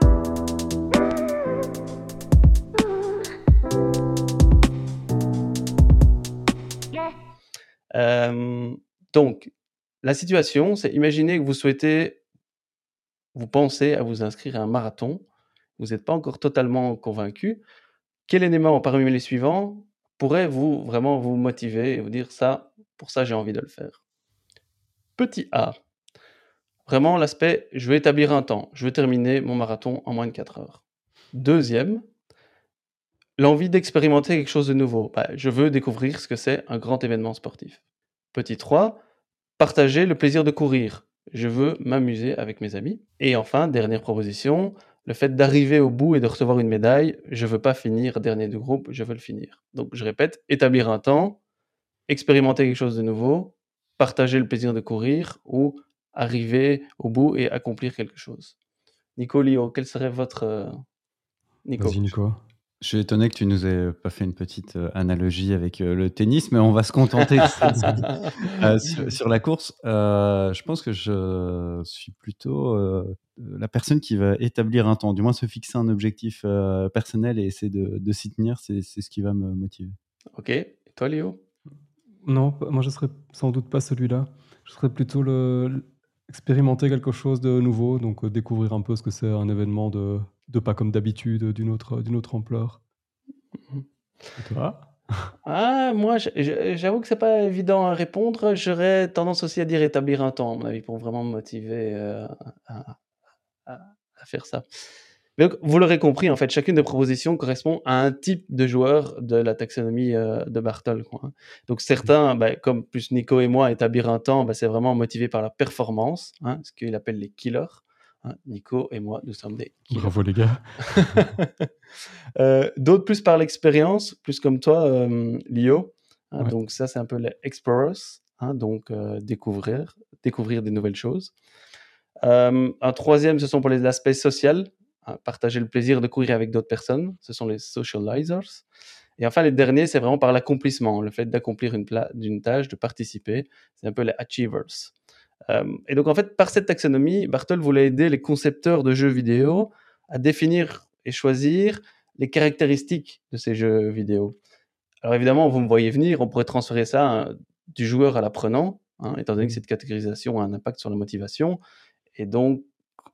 Euh, donc, la situation, c'est imaginez que vous souhaitez, vous pensez à vous inscrire à un marathon. Vous n'êtes pas encore totalement convaincu, quel élément parmi les suivants pourrait vous vraiment vous motiver et vous dire ça, pour ça j'ai envie de le faire? Petit A, vraiment l'aspect je veux établir un temps, je veux terminer mon marathon en moins de 4 heures. Deuxième, l'envie d'expérimenter quelque chose de nouveau. Bah, je veux découvrir ce que c'est un grand événement sportif. Petit 3, partager le plaisir de courir. Je veux m'amuser avec mes amis. Et enfin, dernière proposition, le fait d'arriver au bout et de recevoir une médaille. Je veux pas finir dernier du groupe, je veux le finir. Donc je répète, établir un temps, expérimenter quelque chose de nouveau, partager le plaisir de courir ou arriver au bout et accomplir quelque chose. Nico Lio, quel serait votre... Euh, Nico? Vas-y Nico. Je suis étonné que tu nous aies pas fait une petite euh, analogie avec euh, le tennis, mais on va se contenter *laughs* euh, sur, la course. je pense que je suis plutôt la personne qui va établir un temps, du moins se fixer un objectif personnel et essayer de, s'y tenir. C'est ce qui va me motiver. Ok. Et toi, Léo? Non, moi je serais sans doute pas celui-là. Je serais plutôt le, expérimenter quelque chose de nouveau, donc découvrir un peu ce que c'est un événement de de pas comme d'habitude, d'une autre, d'une autre ampleur. Mmh ah, moi, j'avoue que c'est pas évident à répondre. J'aurais tendance aussi à dire établir un temps, à mon avis, pour vraiment me motiver euh, à, faire ça. Donc, vous l'aurez compris, en fait, chacune des propositions correspond à un type de joueur de la taxonomie euh, de Bartol. Quoi, hein. Donc, certains, bah, comme plus Nico et moi, établir un temps, bah, c'est vraiment motivé par la performance, hein, ce qu'il appelle les killers. Hein, Nico et moi, nous sommes des. Bravo les gars. *laughs* Euh, d'autres plus par l'expérience, plus comme toi, euh, Lio. Hein, donc ça, c'est un peu les explorers. Donc euh, découvrir, découvrir des nouvelles choses. un troisième, ce sont pour les aspects sociaux. Partager le plaisir de courir avec d'autres personnes. Ce sont les socializers. Et enfin, les derniers, c'est vraiment par l'accomplissement, le fait d'accomplir une, une tâche, de participer. C'est un peu les achievers. Euh, et donc, en fait, par cette taxonomie, Bartol voulait aider les concepteurs de jeux vidéo à définir et choisir les caractéristiques de ces jeux vidéo. Alors évidemment, vous me voyez venir, on pourrait transférer ça hein, du joueur à l'apprenant, hein, étant donné que cette catégorisation a un impact sur la motivation. Et donc,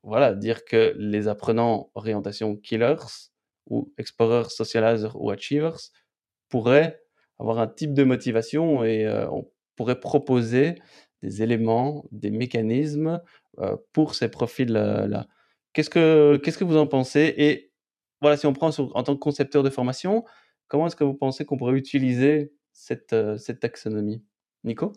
voilà, dire que les apprenants orientation killers ou explorers, socializers ou achievers pourraient avoir un type de motivation et euh, on pourrait proposer des éléments, des mécanismes euh, pour ces profils-là. Qu'est-ce que, qu'est-ce que vous en pensez? Et voilà, si on prend en tant que concepteur de formation, comment est-ce que vous pensez qu'on pourrait utiliser cette, euh, cette taxonomie? Nico?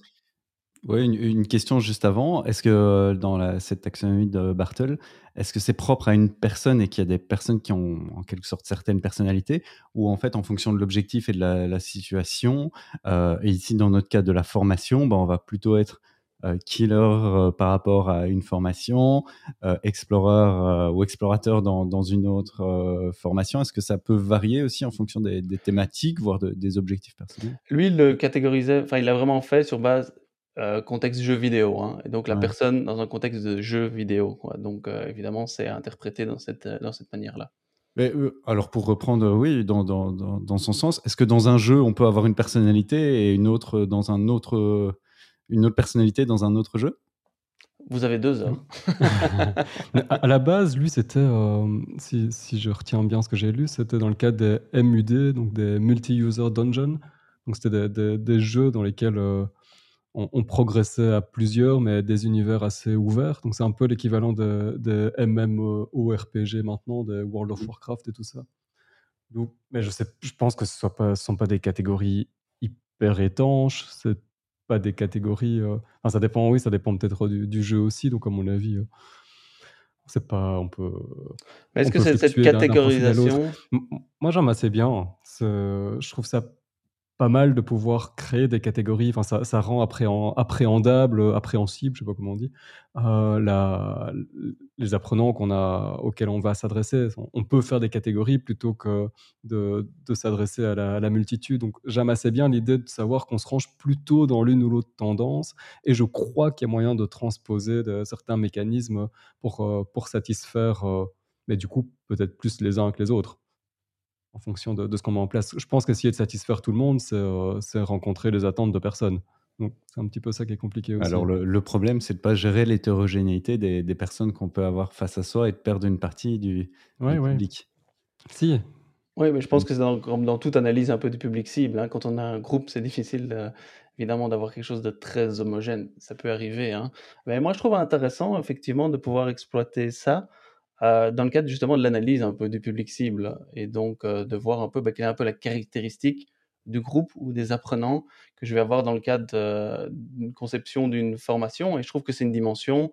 Oui, une, question juste avant. Est-ce que euh, dans cette taxonomie de Bartle, est-ce que c'est propre à une personne et qu'il y a des personnes qui ont en quelque sorte certaines personnalités? Ou en fait en fonction de l'objectif et de la, situation, et ici dans notre cas de la formation, ben, on va plutôt être euh, killer euh, par rapport à une formation, euh, explorer ou explorateur dans une autre formation. Est-ce que ça peut varier aussi en fonction des, thématiques, voire des objectifs personnels? Lui, il le catégorisait, enfin, il l'a vraiment fait sur base contexte jeu vidéo. Hein, et donc, la personne dans un contexte de jeu vidéo. Donc, évidemment, c'est interprété dans cette, dans cette manière-là. Mais, alors pour reprendre, oui, dans, dans, dans, dans son sens, est-ce que dans un jeu, on peut avoir une personnalité et une autre dans un autre une autre personnalité dans un autre jeu? Vous avez deux heures. *laughs* à la base, lui, c'était, euh, si, si, je retiens bien ce que j'ai lu, c'était dans le cadre des MUD, donc des Multi-User Dungeon. Donc c'était des, des, jeux dans lesquels euh, on, progressait à plusieurs, mais des univers assez ouverts. Donc c'est un peu l'équivalent des de MMORPG maintenant, des World of. Warcraft et tout ça. Donc, mais je, sais, je pense que ce ne sont pas des catégories hyper étanches. C'est pas des catégories. Euh, enfin, ça dépend, oui, ça dépend peut-être du, jeu aussi. Donc, à mon avis, euh, c'est pas. On peut. Mais est-ce que c'est cette catégorisation? Moi, j'aime assez bien. Je trouve ça pas mal de pouvoir créer des catégories. Enfin, ça, rend appréhendable, appréhensible, je sais pas comment on dit, euh, les apprenants qu'on a, auxquels on va s'adresser. On peut faire des catégories plutôt que de, s'adresser à la, multitude. Donc, j'aime assez bien l'idée de savoir qu'on se range plutôt dans l'une ou l'autre tendance. Et je crois qu'il y a moyen de transposer certains mécanismes pour, euh, pour satisfaire, euh, mais du coup, peut-être plus les uns que les autres en fonction de, ce qu'on met en place. Je pense qu'essayer de satisfaire tout le monde, c'est euh, rencontrer les attentes de personnes. Donc c'est un petit peu ça qui est compliqué aussi. Alors le, problème, c'est de pas gérer l'hétérogénéité des, personnes qu'on peut avoir face à soi et de perdre une partie du, public. Si. Oui, mais je pense que c'est dans toute analyse un peu du public cible. Hein. Quand on a un groupe, c'est difficile évidemment d'avoir quelque chose de très homogène. Ça peut arriver. Hein. Mais moi, je trouve intéressant effectivement de pouvoir exploiter ça euh, dans le cadre justement de l'analyse un peu du public cible et donc euh, de voir un peu bah, quelle est un peu la caractéristique du groupe ou des apprenants que je vais avoir dans le cadre d'une conception d'une formation. Et je trouve que c'est une dimension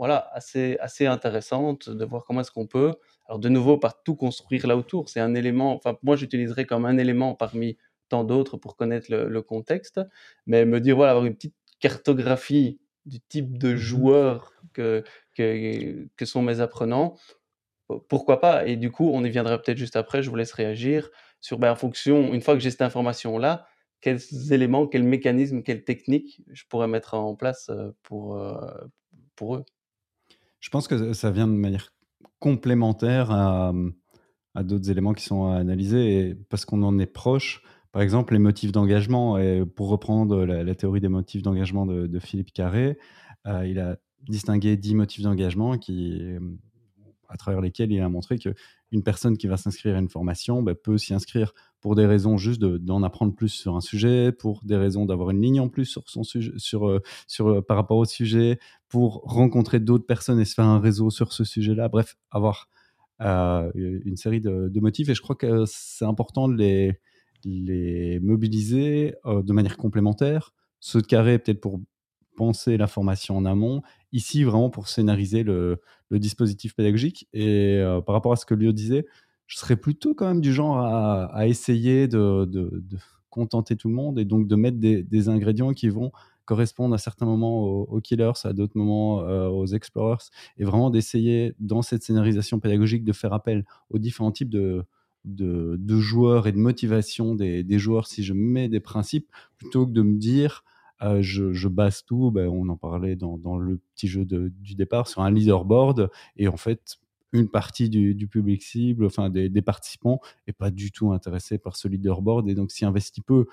voilà, assez, assez intéressante de voir comment est-ce qu'on peut, alors de nouveau, par tout construire là autour. C'est un élément, enfin moi j'utiliserais comme un élément parmi tant d'autres pour connaître le, contexte, mais me dire, voilà, avoir une petite cartographie du type de mmh joueur que, que, que sont mes apprenants, pourquoi pas? Et du coup, on y viendra peut-être juste après, je vous laisse réagir sur, ben, en fonction, une fois que j'ai cette information-là, quels éléments, quels mécanismes, quelles techniques je pourrais mettre en place pour, pour eux? Je pense que ça vient de manière complémentaire à, à d'autres éléments qui sont analysés, et parce qu'on en est proche. Par exemple, les motifs d'engagement, et pour reprendre la, théorie des motifs d'engagement de, Philippe Carré, il a distingué dix motifs d'engagement qui, à travers lesquels il a montré que une personne qui va s'inscrire à une formation bah, peut s'y inscrire pour des raisons juste d'en apprendre plus sur un sujet, pour des raisons d'avoir une ligne en plus sur son sujet, sur, euh, euh, par rapport au sujet, pour rencontrer d'autres personnes et se faire un réseau sur ce sujet-là. Bref, avoir euh, une série de, motifs. Et je crois que c'est important de les, les mobiliser de manière complémentaire. Ceux de carré, peut-être pour penser la formation en amont. Ici, vraiment pour scénariser le, dispositif pédagogique. Et euh, par rapport à ce que Lio disait, je serais plutôt quand même du genre à, essayer de, contenter tout le monde et donc de mettre des, ingrédients qui vont correspondre à certains moments aux, killers, à d'autres moments euh, aux explorers, et vraiment d'essayer dans cette scénarisation pédagogique de faire appel aux différents types de, de, joueurs et de motivation des, des, joueurs si je mets des principes, plutôt que de me dire euh, je, base tout, ben, on en parlait dans, le petit jeu du départ, sur un leaderboard. Et en fait, une partie du, public cible, enfin des, participants, n'est pas du tout intéressé par ce leaderboard. Et donc, s'y investit peu,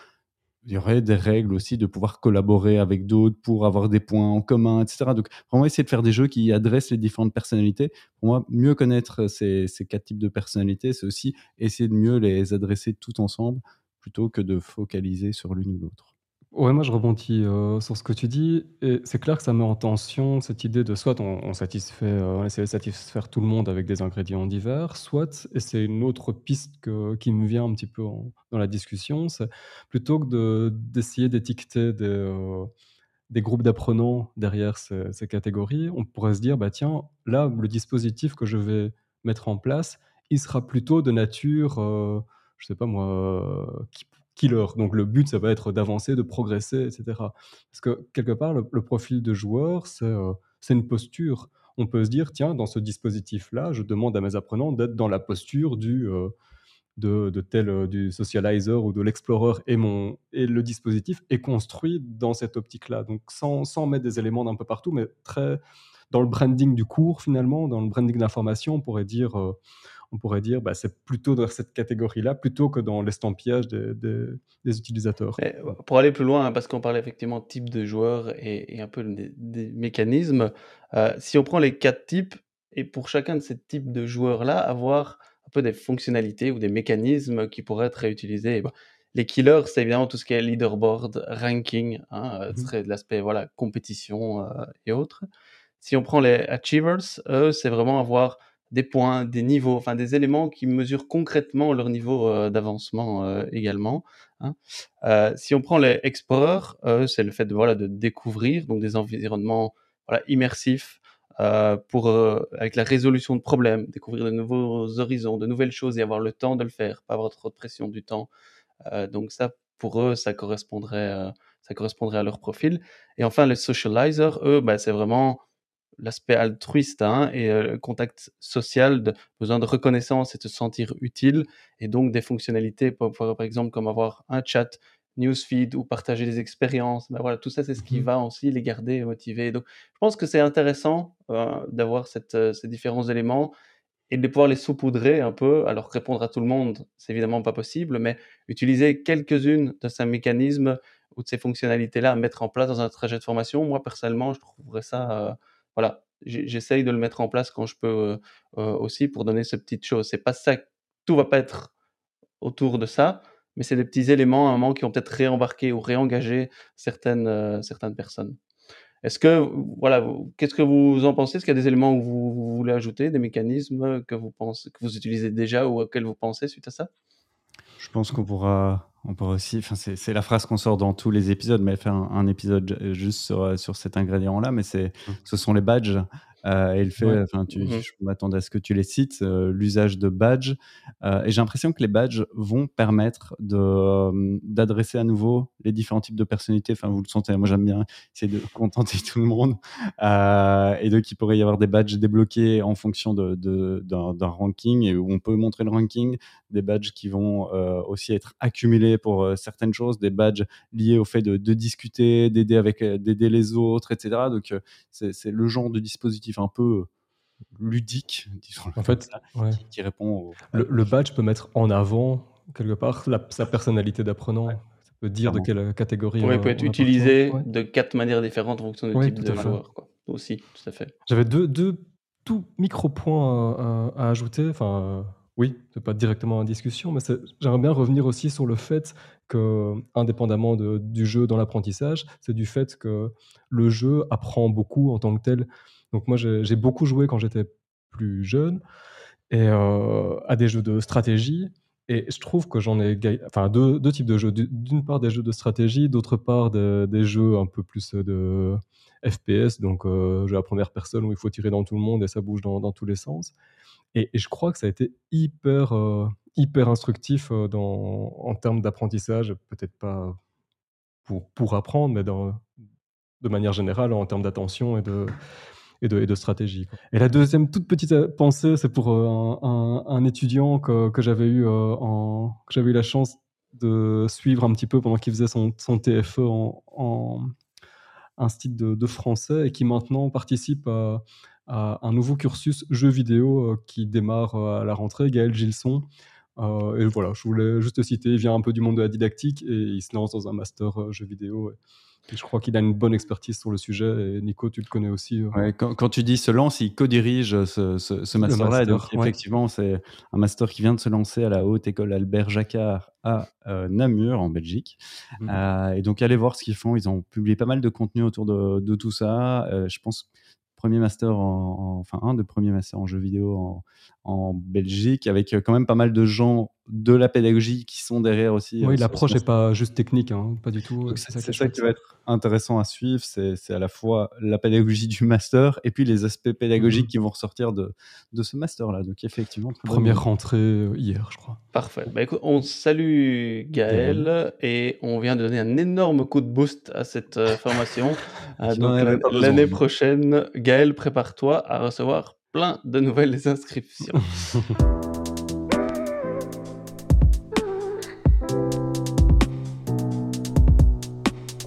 il y aurait des règles aussi de pouvoir collaborer avec d'autres pour avoir des points en commun, etc. Donc, vraiment essayer de faire des jeux qui adressent les différentes personnalités. Pour moi, mieux connaître ces, quatre types de personnalités, c'est aussi essayer de mieux les adresser tout ensemble plutôt que de focaliser sur l'une ou l'autre. Ouais, moi je rebondis, euh, sur ce que tu dis et c'est clair que ça met en tension cette idée de soit on satisfait, euh, on essaie de satisfaire tout le monde avec des ingrédients divers, soit et c'est une autre piste que qui me vient un petit peu dans la discussion, c'est plutôt que de d'essayer d'étiqueter des, euh, des groupes d'apprenants derrière ces catégories, on pourrait se dire: «Bah tiens, là, le dispositif que je vais mettre en place, il sera plutôt de nature, je sais pas moi, qui Donc le but, ça va être d'avancer, de progresser, etc. Parce que quelque part, le, profil de joueur, euh, c'est une posture. On peut se dire, tiens, dans ce dispositif-là, je demande à mes apprenants d'être dans la posture du, euh, de, tel euh, du socializer ou de l'explorer et, et le dispositif est construit dans cette optique-là. Donc sans, sans mettre des éléments d'un peu partout, mais très dans le branding du cours finalement, dans le branding d'information, on pourrait dire on pourrait dire bah, c'est plutôt dans cette catégorie-là plutôt que dans l'estampillage des, utilisateurs. Euh, pour aller plus loin, hein, parce qu'on parlait effectivement de type de joueur et, un peu des, mécanismes, euh, si on prend les quatre types, et pour chacun de ces types de joueurs-là, avoir un peu des fonctionnalités ou des mécanismes qui pourraient être réutilisés. les killers, c'est évidemment tout ce qui est leaderboard, ranking, hein, euh, ce mmh serait de l'aspect voilà, compétition et autres. Si on prend les achievers, eux, c'est vraiment avoir des points, des niveaux, enfin des éléments qui mesurent concrètement leur niveau euh, d'avancement euh, également. Hein. Euh, si on prend les explorers, c'est le fait de voilà de découvrir donc des environnements immersifs pour avec la résolution de problèmes, découvrir de nouveaux horizons, de nouvelles choses et avoir le temps de le faire, pas avoir trop de pression du temps. donc ça pour eux ça correspondrait ça correspondrait à leur profil. Et enfin les socializers, eux, bah, c'est vraiment l'aspect altruiste hein, et euh, le contact social, de, besoin de reconnaissance et de se sentir utile, et donc des fonctionnalités, par, par exemple comme avoir un chat, newsfeed ou partager des expériences. Ben voilà, tout ça, c'est ce qui mmh va aussi les garder motivés. Donc, je pense que c'est intéressant euh, d'avoir euh, ces différents éléments et de pouvoir les saupoudrer un peu. Alors, répondre à tout le monde, c'est évidemment pas possible, mais utiliser quelques-unes de ces mécanismes ou de ces fonctionnalités-là à mettre en place dans un trajet de formation, moi personnellement, je trouverais ça, voilà, j'essaye de le mettre en place quand je peux aussi pour donner ces petites choses. C'est pas ça, tout va pas être autour de ça, mais c'est des petits éléments à un moment qui vont peut-être réembarquer ou réengager certaines, certaines personnes. Est-ce que, voilà, qu'est-ce que vous en pensez? Est-ce qu'il y a des éléments que vous, voulez ajouter, des mécanismes que vous pensez, que vous utilisez déjà ou auxquels vous pensez suite à ça? Je pense qu'on pourra, on pourra aussi, enfin, c'est la phrase qu'on sort dans tous les épisodes, mais faire un, épisode juste sur, sur cet ingrédient-là, mais c'est, mmh. ce sont les badges. Euh, et le fait, enfin, tu, mmh je m'attendais à ce que tu les cites, euh, l'usage de badges. Euh, et j'ai l'impression que les badges vont permettre de, d'adresser à nouveau les différents types de personnalités. Enfin, vous le sentez, moi j'aime bien essayer de contenter tout le monde. et donc, il pourrait y avoir des badges débloqués en fonction de, d'un, ranking et où on peut montrer le ranking, des badges qui vont aussi être accumulés pour certaines choses, des badges liés au fait de, discuter, d'aider avec, d'aider les autres, etc. Donc, c'est, c'est le genre de dispositif un peu ludique, en fait, qui, répond le, badge peut mettre en avant, quelque part, sa personnalité d'apprenant. Ça peut dire de quelle catégorie. il peut être utilisé de quatre manières différentes en fonction du type de joueur. Quoi. Aussi, tout à fait. J'avais deux, deux tout micro-points à, ajouter. Enfin, oui, c'est pas directement en discussion, mais j'aimerais bien revenir aussi sur le fait que, indépendamment du jeu dans l'apprentissage, c'est du fait que le jeu apprend beaucoup en tant que tel. Donc moi, j'ai beaucoup joué quand j'étais plus jeune et euh, à des jeux de stratégie. Et je trouve que j'en ai enfin deux, types de jeux. D'une part des jeux de stratégie, d'autre part des jeux un peu plus de FPS, donc euh, jeu à première personne où il faut tirer dans tout le monde et ça bouge dans, tous les sens. Et, je crois que ça a été hyper, euh, hyper instructif dans, en termes d'apprentissage, peut-être pas pour, pour apprendre, mais de manière générale en termes d'attention et de, et de, stratégie. Et la deuxième toute petite euh, pensée, c'est pour euh, un, étudiant que, j'avais eu, euh, eu la chance de suivre un petit peu pendant qu'il faisait son, TFE en, en style de, français et qui maintenant participe à, un nouveau cursus jeux vidéo qui démarre à la rentrée, Gaël Gilson. et voilà, je voulais juste citer, il vient un peu du monde de la didactique et il se lance dans un master jeux vidéo je crois qu'il a une bonne expertise sur le sujet. Et Nico, tu le connais aussi. Euh. quand, tu dis se lance, il co-dirige ce, ce, master-là. donc, effectivement, c'est un master qui vient de se lancer à la Haute École Albert Jacquard à euh, Namur, en Belgique. Mmh. Euh, et donc, allez voir ce qu'ils font. Ils ont publié pas mal de contenu autour de, de tout ça. je pense premier master en, enfin un de premiers masters en jeux vidéo en, en, Belgique avec quand même pas mal de gens de la pédagogie qui sont derrière aussi. Oui, l'approche n'est pas juste technique, hein, pas du tout. C'est ça, qui va être intéressant à suivre, c'est à la fois la pédagogie du master et puis les aspects pédagogiques mmh qui vont ressortir de, de ce master-là. Donc effectivement. Première rentrée euh, hier, je crois. Parfait. Bah, écoute, on salue Gaël, et on vient de donner un énorme coup de boost à cette euh, *laughs* formation. Euh, donc l'année prochaine, Gaël, prépare-toi à recevoir plein de nouvelles inscriptions. *laughs*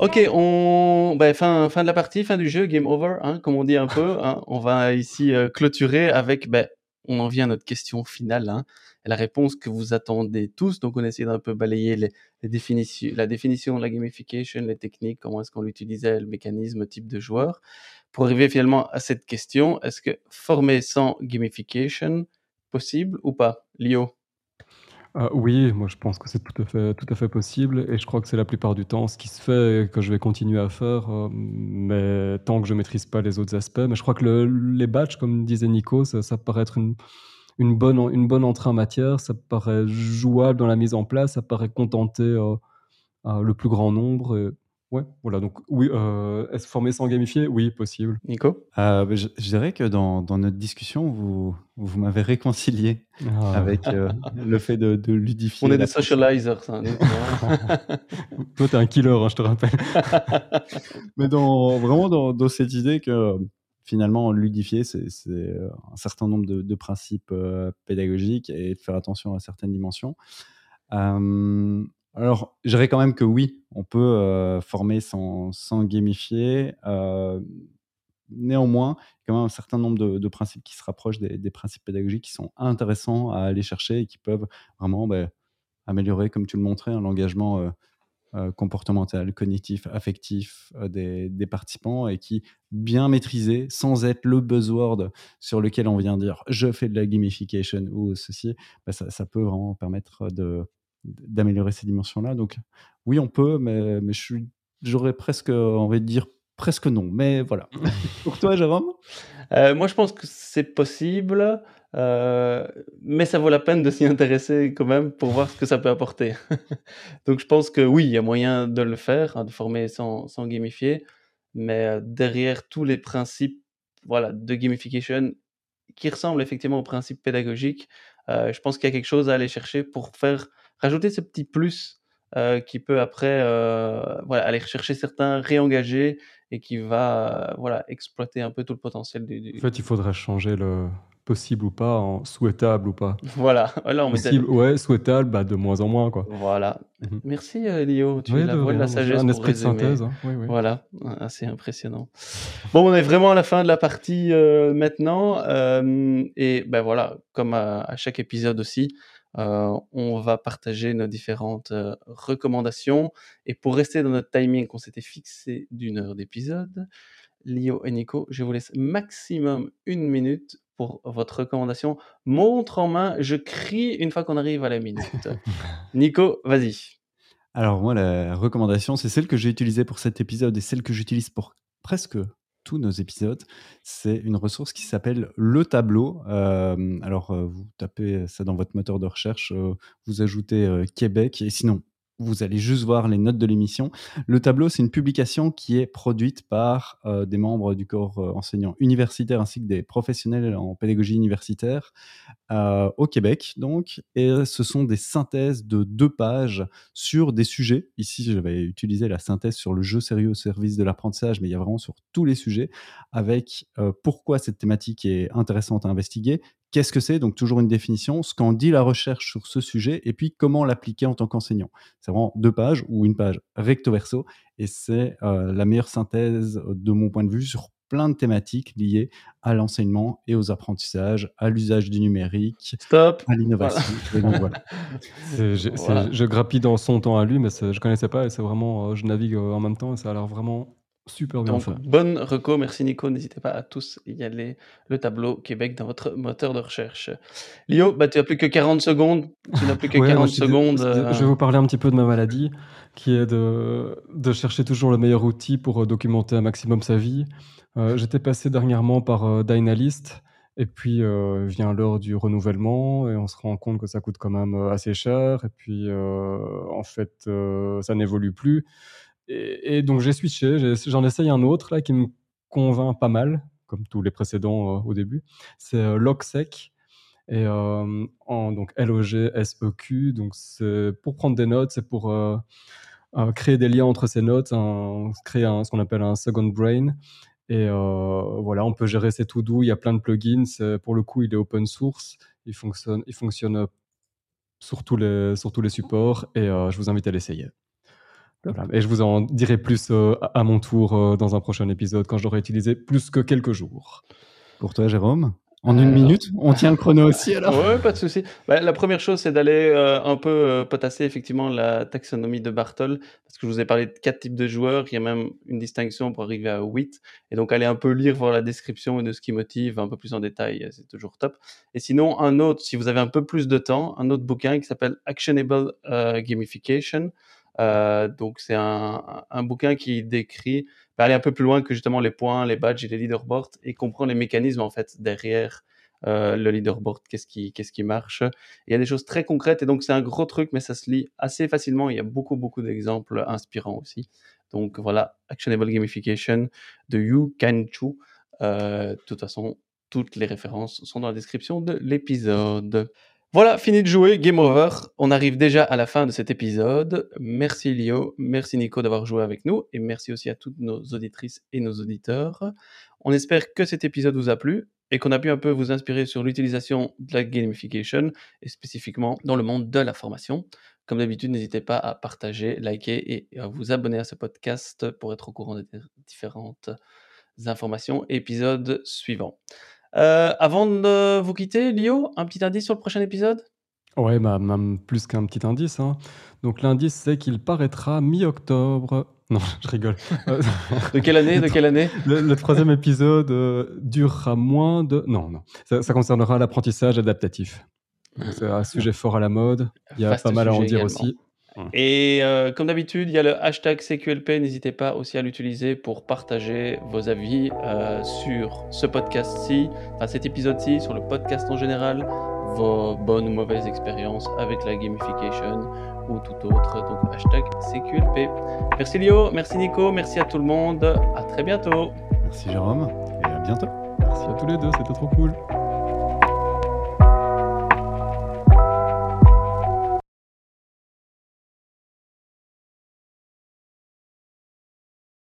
Ok, on... Ben, fin, fin de la partie, fin du jeu, game over, hein, comme on dit un peu. Hein. On va ici euh, clôturer avec, ben, on en vient à notre question finale, hein, la réponse que vous attendez tous. Donc on essaie d'un peu balayer les, définitions, la définition de la gamification, les techniques, comment est-ce qu'on l'utilisait, le mécanisme, type de joueur. Pour arriver finalement à cette question, est-ce que former sans gamification, possible ou pas? Lio ah oui, moi je pense que c'est tout à fait possible et je crois que c'est la plupart du temps ce qui se fait et que je vais continuer à faire, euh, mais tant que je maîtrise pas les autres aspects. Mais je crois que les badges, comme disait Nico, ça paraît être une bonne entrée en matière, ça paraît jouable dans la mise en place, ça paraît contenter, euh, le plus grand nombre Ouais, voilà, donc oui, euh, est-ce formé sans gamifier? Oui, possible. Nico? Euh, bah, je dirais que dans dans notre discussion, vous vous m'avez réconcilié ah. avec, euh, le fait de de ludifier On est des socializers, ça, *laughs* Toi, tu es un killer, hein, je te rappelle. *laughs* Mais dans vraiment dans dans cette idée que, finalement, ludifier, c'est un certain nombre de de principes, pédagogiques et de faire attention à certaines dimensions. Alors, je dirais quand même que oui, on peut euh, former sans, gamifier. Euh, néanmoins, il y a quand même un certain nombre de, principes qui se rapprochent des, principes pédagogiques qui sont intéressants à aller chercher et qui peuvent vraiment bah, améliorer, comme tu le montrais, hein, l'engagement euh, comportemental, cognitif, affectif des, participants et qui, bien maîtrisé, sans être le buzzword sur lequel on vient dire je fais de la gamification ou ceci, ça, ça, peut vraiment permettre de, d'améliorer ces dimensions-là. Donc oui, on peut, mais, mais j'aurais presque envie de dire presque non. Mais voilà. *laughs* *laughs* Pour toi, Jérôme? Euh, Moi, je pense que c'est possible, euh, mais ça vaut la peine de s'y intéresser quand même pour voir ce que ça peut apporter. *laughs* Donc je pense que oui, il y a moyen de le faire, hein, de former sans, sans gamifier, mais euh, derrière tous les principes voilà, de gamification qui ressemblent effectivement aux principes pédagogiques, je pense qu'il y a quelque chose à aller chercher pour faire rajouter ce petit plus euh, qui peut après euh, voilà, aller chercher certains, réengager et qui va euh, voilà, exploiter un peu tout le potentiel du, En fait, il faudrait changer le possible ou pas en souhaitable ou pas. *laughs* Voilà, voilà on possible, ouais, souhaitable, bah, de moins en moins quoi. Voilà. Mmh Merci Lio, tu es la voix de la sagesse. Un esprit de synthèse. Hein. Oui, oui. Voilà, assez impressionnant. Bon, on est vraiment à la fin de la partie maintenant. et ben voilà, comme à chaque épisode aussi, euh, on va partager nos différentes euh, recommandations. Et pour rester dans notre timing qu'on s'était fixé d'une heure d'épisode, Lio et Nico, je vous laisse maximum une minute pour votre recommandation. Montre en main, je crie une fois qu'on arrive à la minute. *laughs* Nico, vas-y. Alors moi, la recommandation, c'est celle que j'ai utilisée pour cet épisode et celle que j'utilise pour presque tous nos épisodes. C'est une ressource qui s'appelle Le Tableau. alors, vous tapez ça dans votre moteur de recherche, vous ajoutez Québec, et sinon, vous allez juste voir les notes de l'émission. Le tableau, c'est une publication qui est produite par euh, des membres du corps euh, enseignant universitaire ainsi que des professionnels en pédagogie universitaire euh, au Québec. Donc, et ce sont des synthèses de deux pages sur des sujets. Ici, je vais utiliser la synthèse sur le jeu sérieux au service de l'apprentissage, mais il y a vraiment sur tous les sujets avec pourquoi cette thématique est intéressante à investiguer, qu'est-ce que c'est, donc toujours une définition, ce qu'en dit la recherche sur ce sujet, et puis comment l'appliquer en tant qu'enseignant. C'est vraiment deux pages ou une page recto verso, et c'est euh, la meilleure synthèse de mon point de vue sur plein de thématiques liées à l'enseignement et aux apprentissages, à l'usage du numérique, Stop. à l'innovation. *laughs* Je grappille dans son temps à lui, mais je connaissais pas et c'est vraiment, euh, je navigue euh, en même temps et ça a l'air vraiment Super bien fait. bonne reco, merci Nico. N'hésitez pas à tous y aller. Le tableau Québec dans votre moteur de recherche. Lio, bah, tu n'as plus que 40 secondes. Tu n'as plus que *laughs* 40 secondes. Je vais euh. vous parler un petit peu de ma maladie, qui est de, de chercher toujours le meilleur outil pour euh, documenter un maximum sa vie. Euh, j'étais passé dernièrement par Dynalist. Et puis vient l'heure du renouvellement et on se rend compte que ça coûte quand même assez cher. Et puis en fait, ça n'évolue plus. Et, donc j'ai switché, j'en essaye un autre là qui me convainc pas mal, comme tous les précédents euh, au début. C'est euh, Logsec. Et euh, donc L-O-G-S-E-Q, donc c'est pour prendre des notes, c'est pour créer des liens entre ces notes, créer ce qu'on appelle un second brain. Et voilà, on peut gérer ses to-do. Il y a plein de plugins. Pour le coup, il est open source. Il fonctionne, sur tous les supports. Et je vous invite à l'essayer. Et je vous en dirai plus euh, à mon tour euh, dans un prochain épisode quand je l'aurai utilisé plus que quelques jours. Pour toi, Jérôme en une euh, minute On tient le chrono aussi *laughs* alors Oui, pas de souci. Bah, la première chose, c'est d'aller un peu potasser effectivement la taxonomie de Bartol, parce que je vous ai parlé de quatre types de joueurs, il y a même une distinction pour arriver à 8, et donc aller un peu lire, voir la description de ce qui motive un peu plus en détail, c'est toujours top. Et sinon, un autre, si vous avez un peu plus de temps, un autre bouquin qui s'appelle Actionable Gamification, euh, donc c'est un, bouquin qui décrit, va aller un peu plus loin que justement les points, les badges et les leaderboards et comprend les mécanismes en fait derrière euh, le leaderboard, qu'est-ce qui, qu'est-ce qui marche. il y a des choses très concrètes et donc c'est un gros truc, mais ça se lit assez facilement. Il y a beaucoup beaucoup d'exemples inspirants aussi. Donc voilà, Actionable Gamification de Yu Kanchu. Euh, de toute façon, toutes les références sont dans la description de l'épisode. Voilà, fini de jouer, game over. On arrive déjà à la fin de cet épisode. Merci Lio, merci Nico d'avoir joué avec nous et merci aussi à toutes nos auditrices et nos auditeurs. On espère que cet épisode vous a plu et qu'on a pu un peu vous inspirer sur l'utilisation de la gamification et spécifiquement dans le monde de la formation. Comme d'habitude, n'hésitez pas à partager, liker et à vous abonner à ce podcast pour être au courant des différentes informations épisodes suivants. Euh, avant de vous quitter, Lio, un petit indice sur le prochain épisode? Ouais, bah, même plus qu'un petit indice, hein. Donc l'indice, c'est qu'il paraîtra mi-octobre. Non, *laughs* je rigole. De quelle année? De quelle année? Le troisième épisode, euh, durera moins de non, non, ça concernera l'apprentissage adaptatif. c'est un sujet fort à la mode. Il y a pas mal à en dire aussi. Et euh, comme d'habitude, il y a le hashtag CQLP. N'hésitez pas aussi à l'utiliser pour partager vos avis euh, sur ce podcast-ci, enfin cet épisode-ci, sur le podcast en général, vos bonnes ou mauvaises expériences avec la gamification ou tout autre. Donc hashtag CQLP. Merci Léo, merci Nico, merci à tout le monde. À très bientôt. Merci Jérôme et à bientôt. Merci à tous les deux, c'était trop cool.